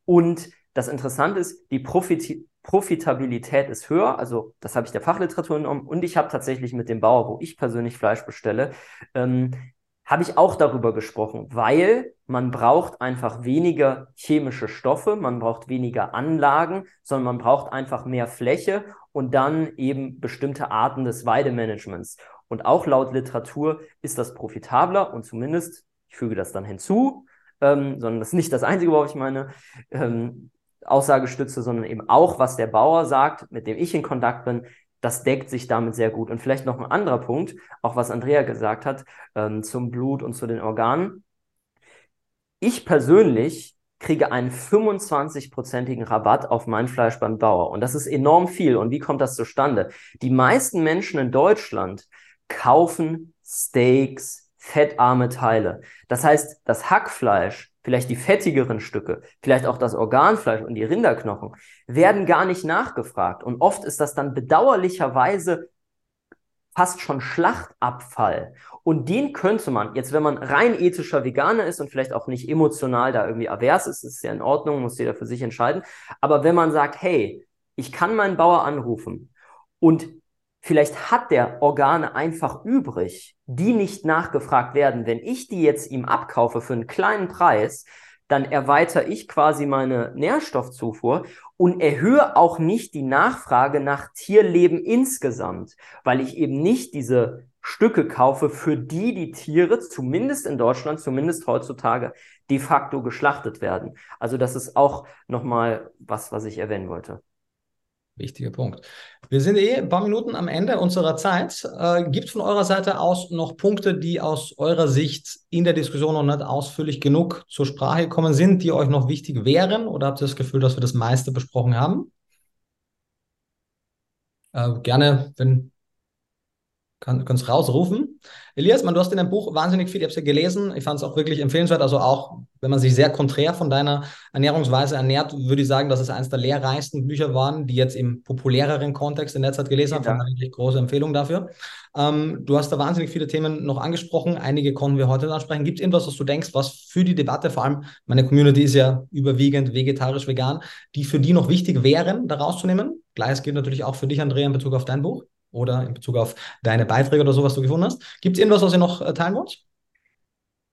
Und das Interessante ist, die Profit Profitabilität ist höher, also das habe ich der Fachliteratur genommen und ich habe tatsächlich mit dem Bauer, wo ich persönlich Fleisch bestelle, ähm, habe ich auch darüber gesprochen, weil man braucht einfach weniger chemische Stoffe, man braucht weniger Anlagen, sondern man braucht einfach mehr Fläche und dann eben bestimmte Arten des Weidemanagements. Und auch laut Literatur ist das profitabler und zumindest, ich füge das dann hinzu, ähm, sondern das ist nicht das Einzige, worauf ich meine ähm, Aussage stütze, sondern eben auch, was der Bauer sagt, mit dem ich in Kontakt bin, das deckt sich damit sehr gut. Und vielleicht noch ein anderer Punkt, auch was Andrea gesagt hat, ähm, zum Blut und zu den Organen. Ich persönlich kriege einen 25-prozentigen Rabatt auf mein Fleisch beim Bauer. Und das ist enorm viel. Und wie kommt das zustande? Die meisten Menschen in Deutschland kaufen Steaks, fettarme Teile. Das heißt, das Hackfleisch, vielleicht die fettigeren Stücke, vielleicht auch das Organfleisch und die Rinderknochen, werden gar nicht nachgefragt. Und oft ist das dann bedauerlicherweise fast schon Schlachtabfall. Und den könnte man, jetzt wenn man rein ethischer Veganer ist und vielleicht auch nicht emotional da irgendwie avers ist, ist ja in Ordnung, muss jeder für sich entscheiden. Aber wenn man sagt, hey, ich kann meinen Bauer anrufen und vielleicht hat der Organe einfach übrig, die nicht nachgefragt werden. Wenn ich die jetzt ihm abkaufe für einen kleinen Preis, dann erweitere ich quasi meine Nährstoffzufuhr und erhöhe auch nicht die Nachfrage nach Tierleben insgesamt, weil ich eben nicht diese Stücke kaufe, für die die Tiere, zumindest in Deutschland, zumindest heutzutage, de facto geschlachtet werden. Also das ist auch nochmal was, was ich erwähnen wollte. Wichtiger Punkt. Wir sind eh ein paar Minuten am Ende unserer Zeit. Äh, Gibt es von eurer Seite aus noch Punkte, die aus eurer Sicht in der Diskussion noch nicht ausführlich genug zur Sprache gekommen sind, die euch noch wichtig wären? Oder habt ihr das Gefühl, dass wir das meiste besprochen haben? Äh, gerne, wenn kann, kannst rausrufen. Elias, man, du hast in deinem Buch wahnsinnig viel, ich habe es ja gelesen, ich fand es auch wirklich empfehlenswert, also auch, wenn man sich sehr konträr von deiner Ernährungsweise ernährt, würde ich sagen, dass es eines der lehrreichsten Bücher waren, die jetzt im populäreren Kontext in der Zeit gelesen habe, ja. eine wirklich große Empfehlung dafür. Ähm, du hast da wahnsinnig viele Themen noch angesprochen, einige konnten wir heute ansprechen. Gibt es irgendwas, was du denkst, was für die Debatte, vor allem meine Community ist ja überwiegend vegetarisch, vegan, die für die noch wichtig wären, da rauszunehmen? Gleiches gilt natürlich auch für dich, Andrea, in Bezug auf dein Buch oder in Bezug auf deine Beiträge oder so, was du gefunden hast. Gibt es irgendwas, was ihr noch äh, teilen wollt?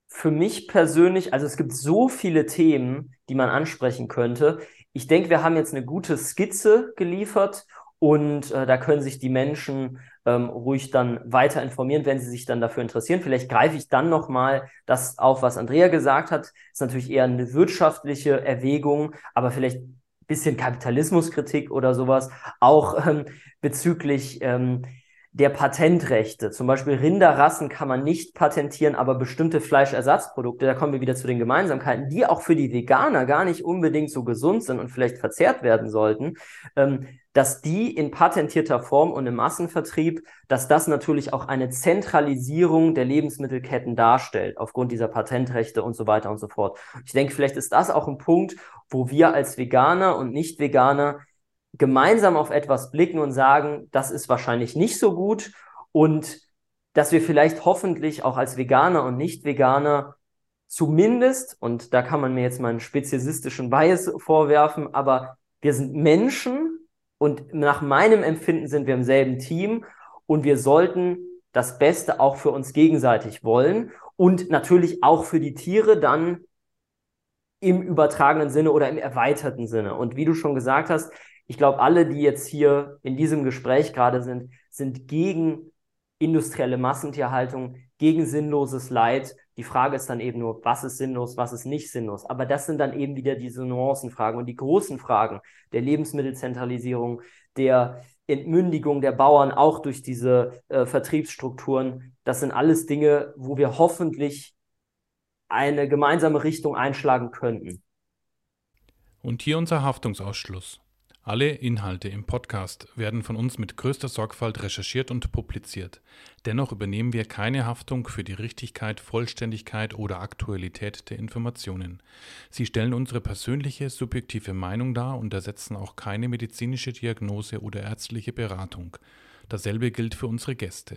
Für mich persönlich, also es gibt so viele Themen, die man ansprechen könnte. Ich denke, wir haben jetzt eine gute Skizze geliefert und äh, da können sich die Menschen ähm, ruhig dann weiter informieren, wenn sie sich dann dafür interessieren. Vielleicht greife ich dann nochmal das auf, was Andrea gesagt hat. Ist natürlich eher eine wirtschaftliche Erwägung, aber vielleicht bisschen Kapitalismuskritik oder sowas, auch ähm, bezüglich ähm, der Patentrechte. Zum Beispiel Rinderrassen kann man nicht patentieren, aber bestimmte Fleischersatzprodukte, da kommen wir wieder zu den Gemeinsamkeiten, die auch für die Veganer gar nicht unbedingt so gesund sind und vielleicht verzehrt werden sollten, ähm, dass die in patentierter Form und im Massenvertrieb, dass das natürlich auch eine Zentralisierung der Lebensmittelketten darstellt, aufgrund dieser Patentrechte und so weiter und so fort. Ich denke, vielleicht ist das auch ein Punkt, wo wir als Veganer und Nicht-Veganer gemeinsam auf etwas blicken und sagen, das ist wahrscheinlich nicht so gut und dass wir vielleicht hoffentlich auch als Veganer und Nicht-Veganer zumindest, und da kann man mir jetzt mal einen speziesistischen Bias vorwerfen, aber wir sind Menschen und nach meinem Empfinden sind wir im selben Team und wir sollten das Beste auch für uns gegenseitig wollen und natürlich auch für die Tiere dann im übertragenen Sinne oder im erweiterten Sinne. Und wie du schon gesagt hast, ich glaube, alle, die jetzt hier in diesem Gespräch gerade sind, sind gegen industrielle Massentierhaltung, gegen sinnloses Leid. Die Frage ist dann eben nur, was ist sinnlos, was ist nicht sinnlos. Aber das sind dann eben wieder diese Nuancenfragen und die großen Fragen der Lebensmittelzentralisierung, der Entmündigung der Bauern auch durch diese äh, Vertriebsstrukturen. Das sind alles Dinge, wo wir hoffentlich eine gemeinsame Richtung einschlagen könnten. Und hier unser Haftungsausschluss. Alle Inhalte im Podcast werden von uns mit größter Sorgfalt recherchiert und publiziert. Dennoch übernehmen wir keine Haftung für die Richtigkeit, Vollständigkeit oder Aktualität der Informationen. Sie stellen unsere persönliche, subjektive Meinung dar und ersetzen auch keine medizinische Diagnose oder ärztliche Beratung. Dasselbe gilt für unsere Gäste.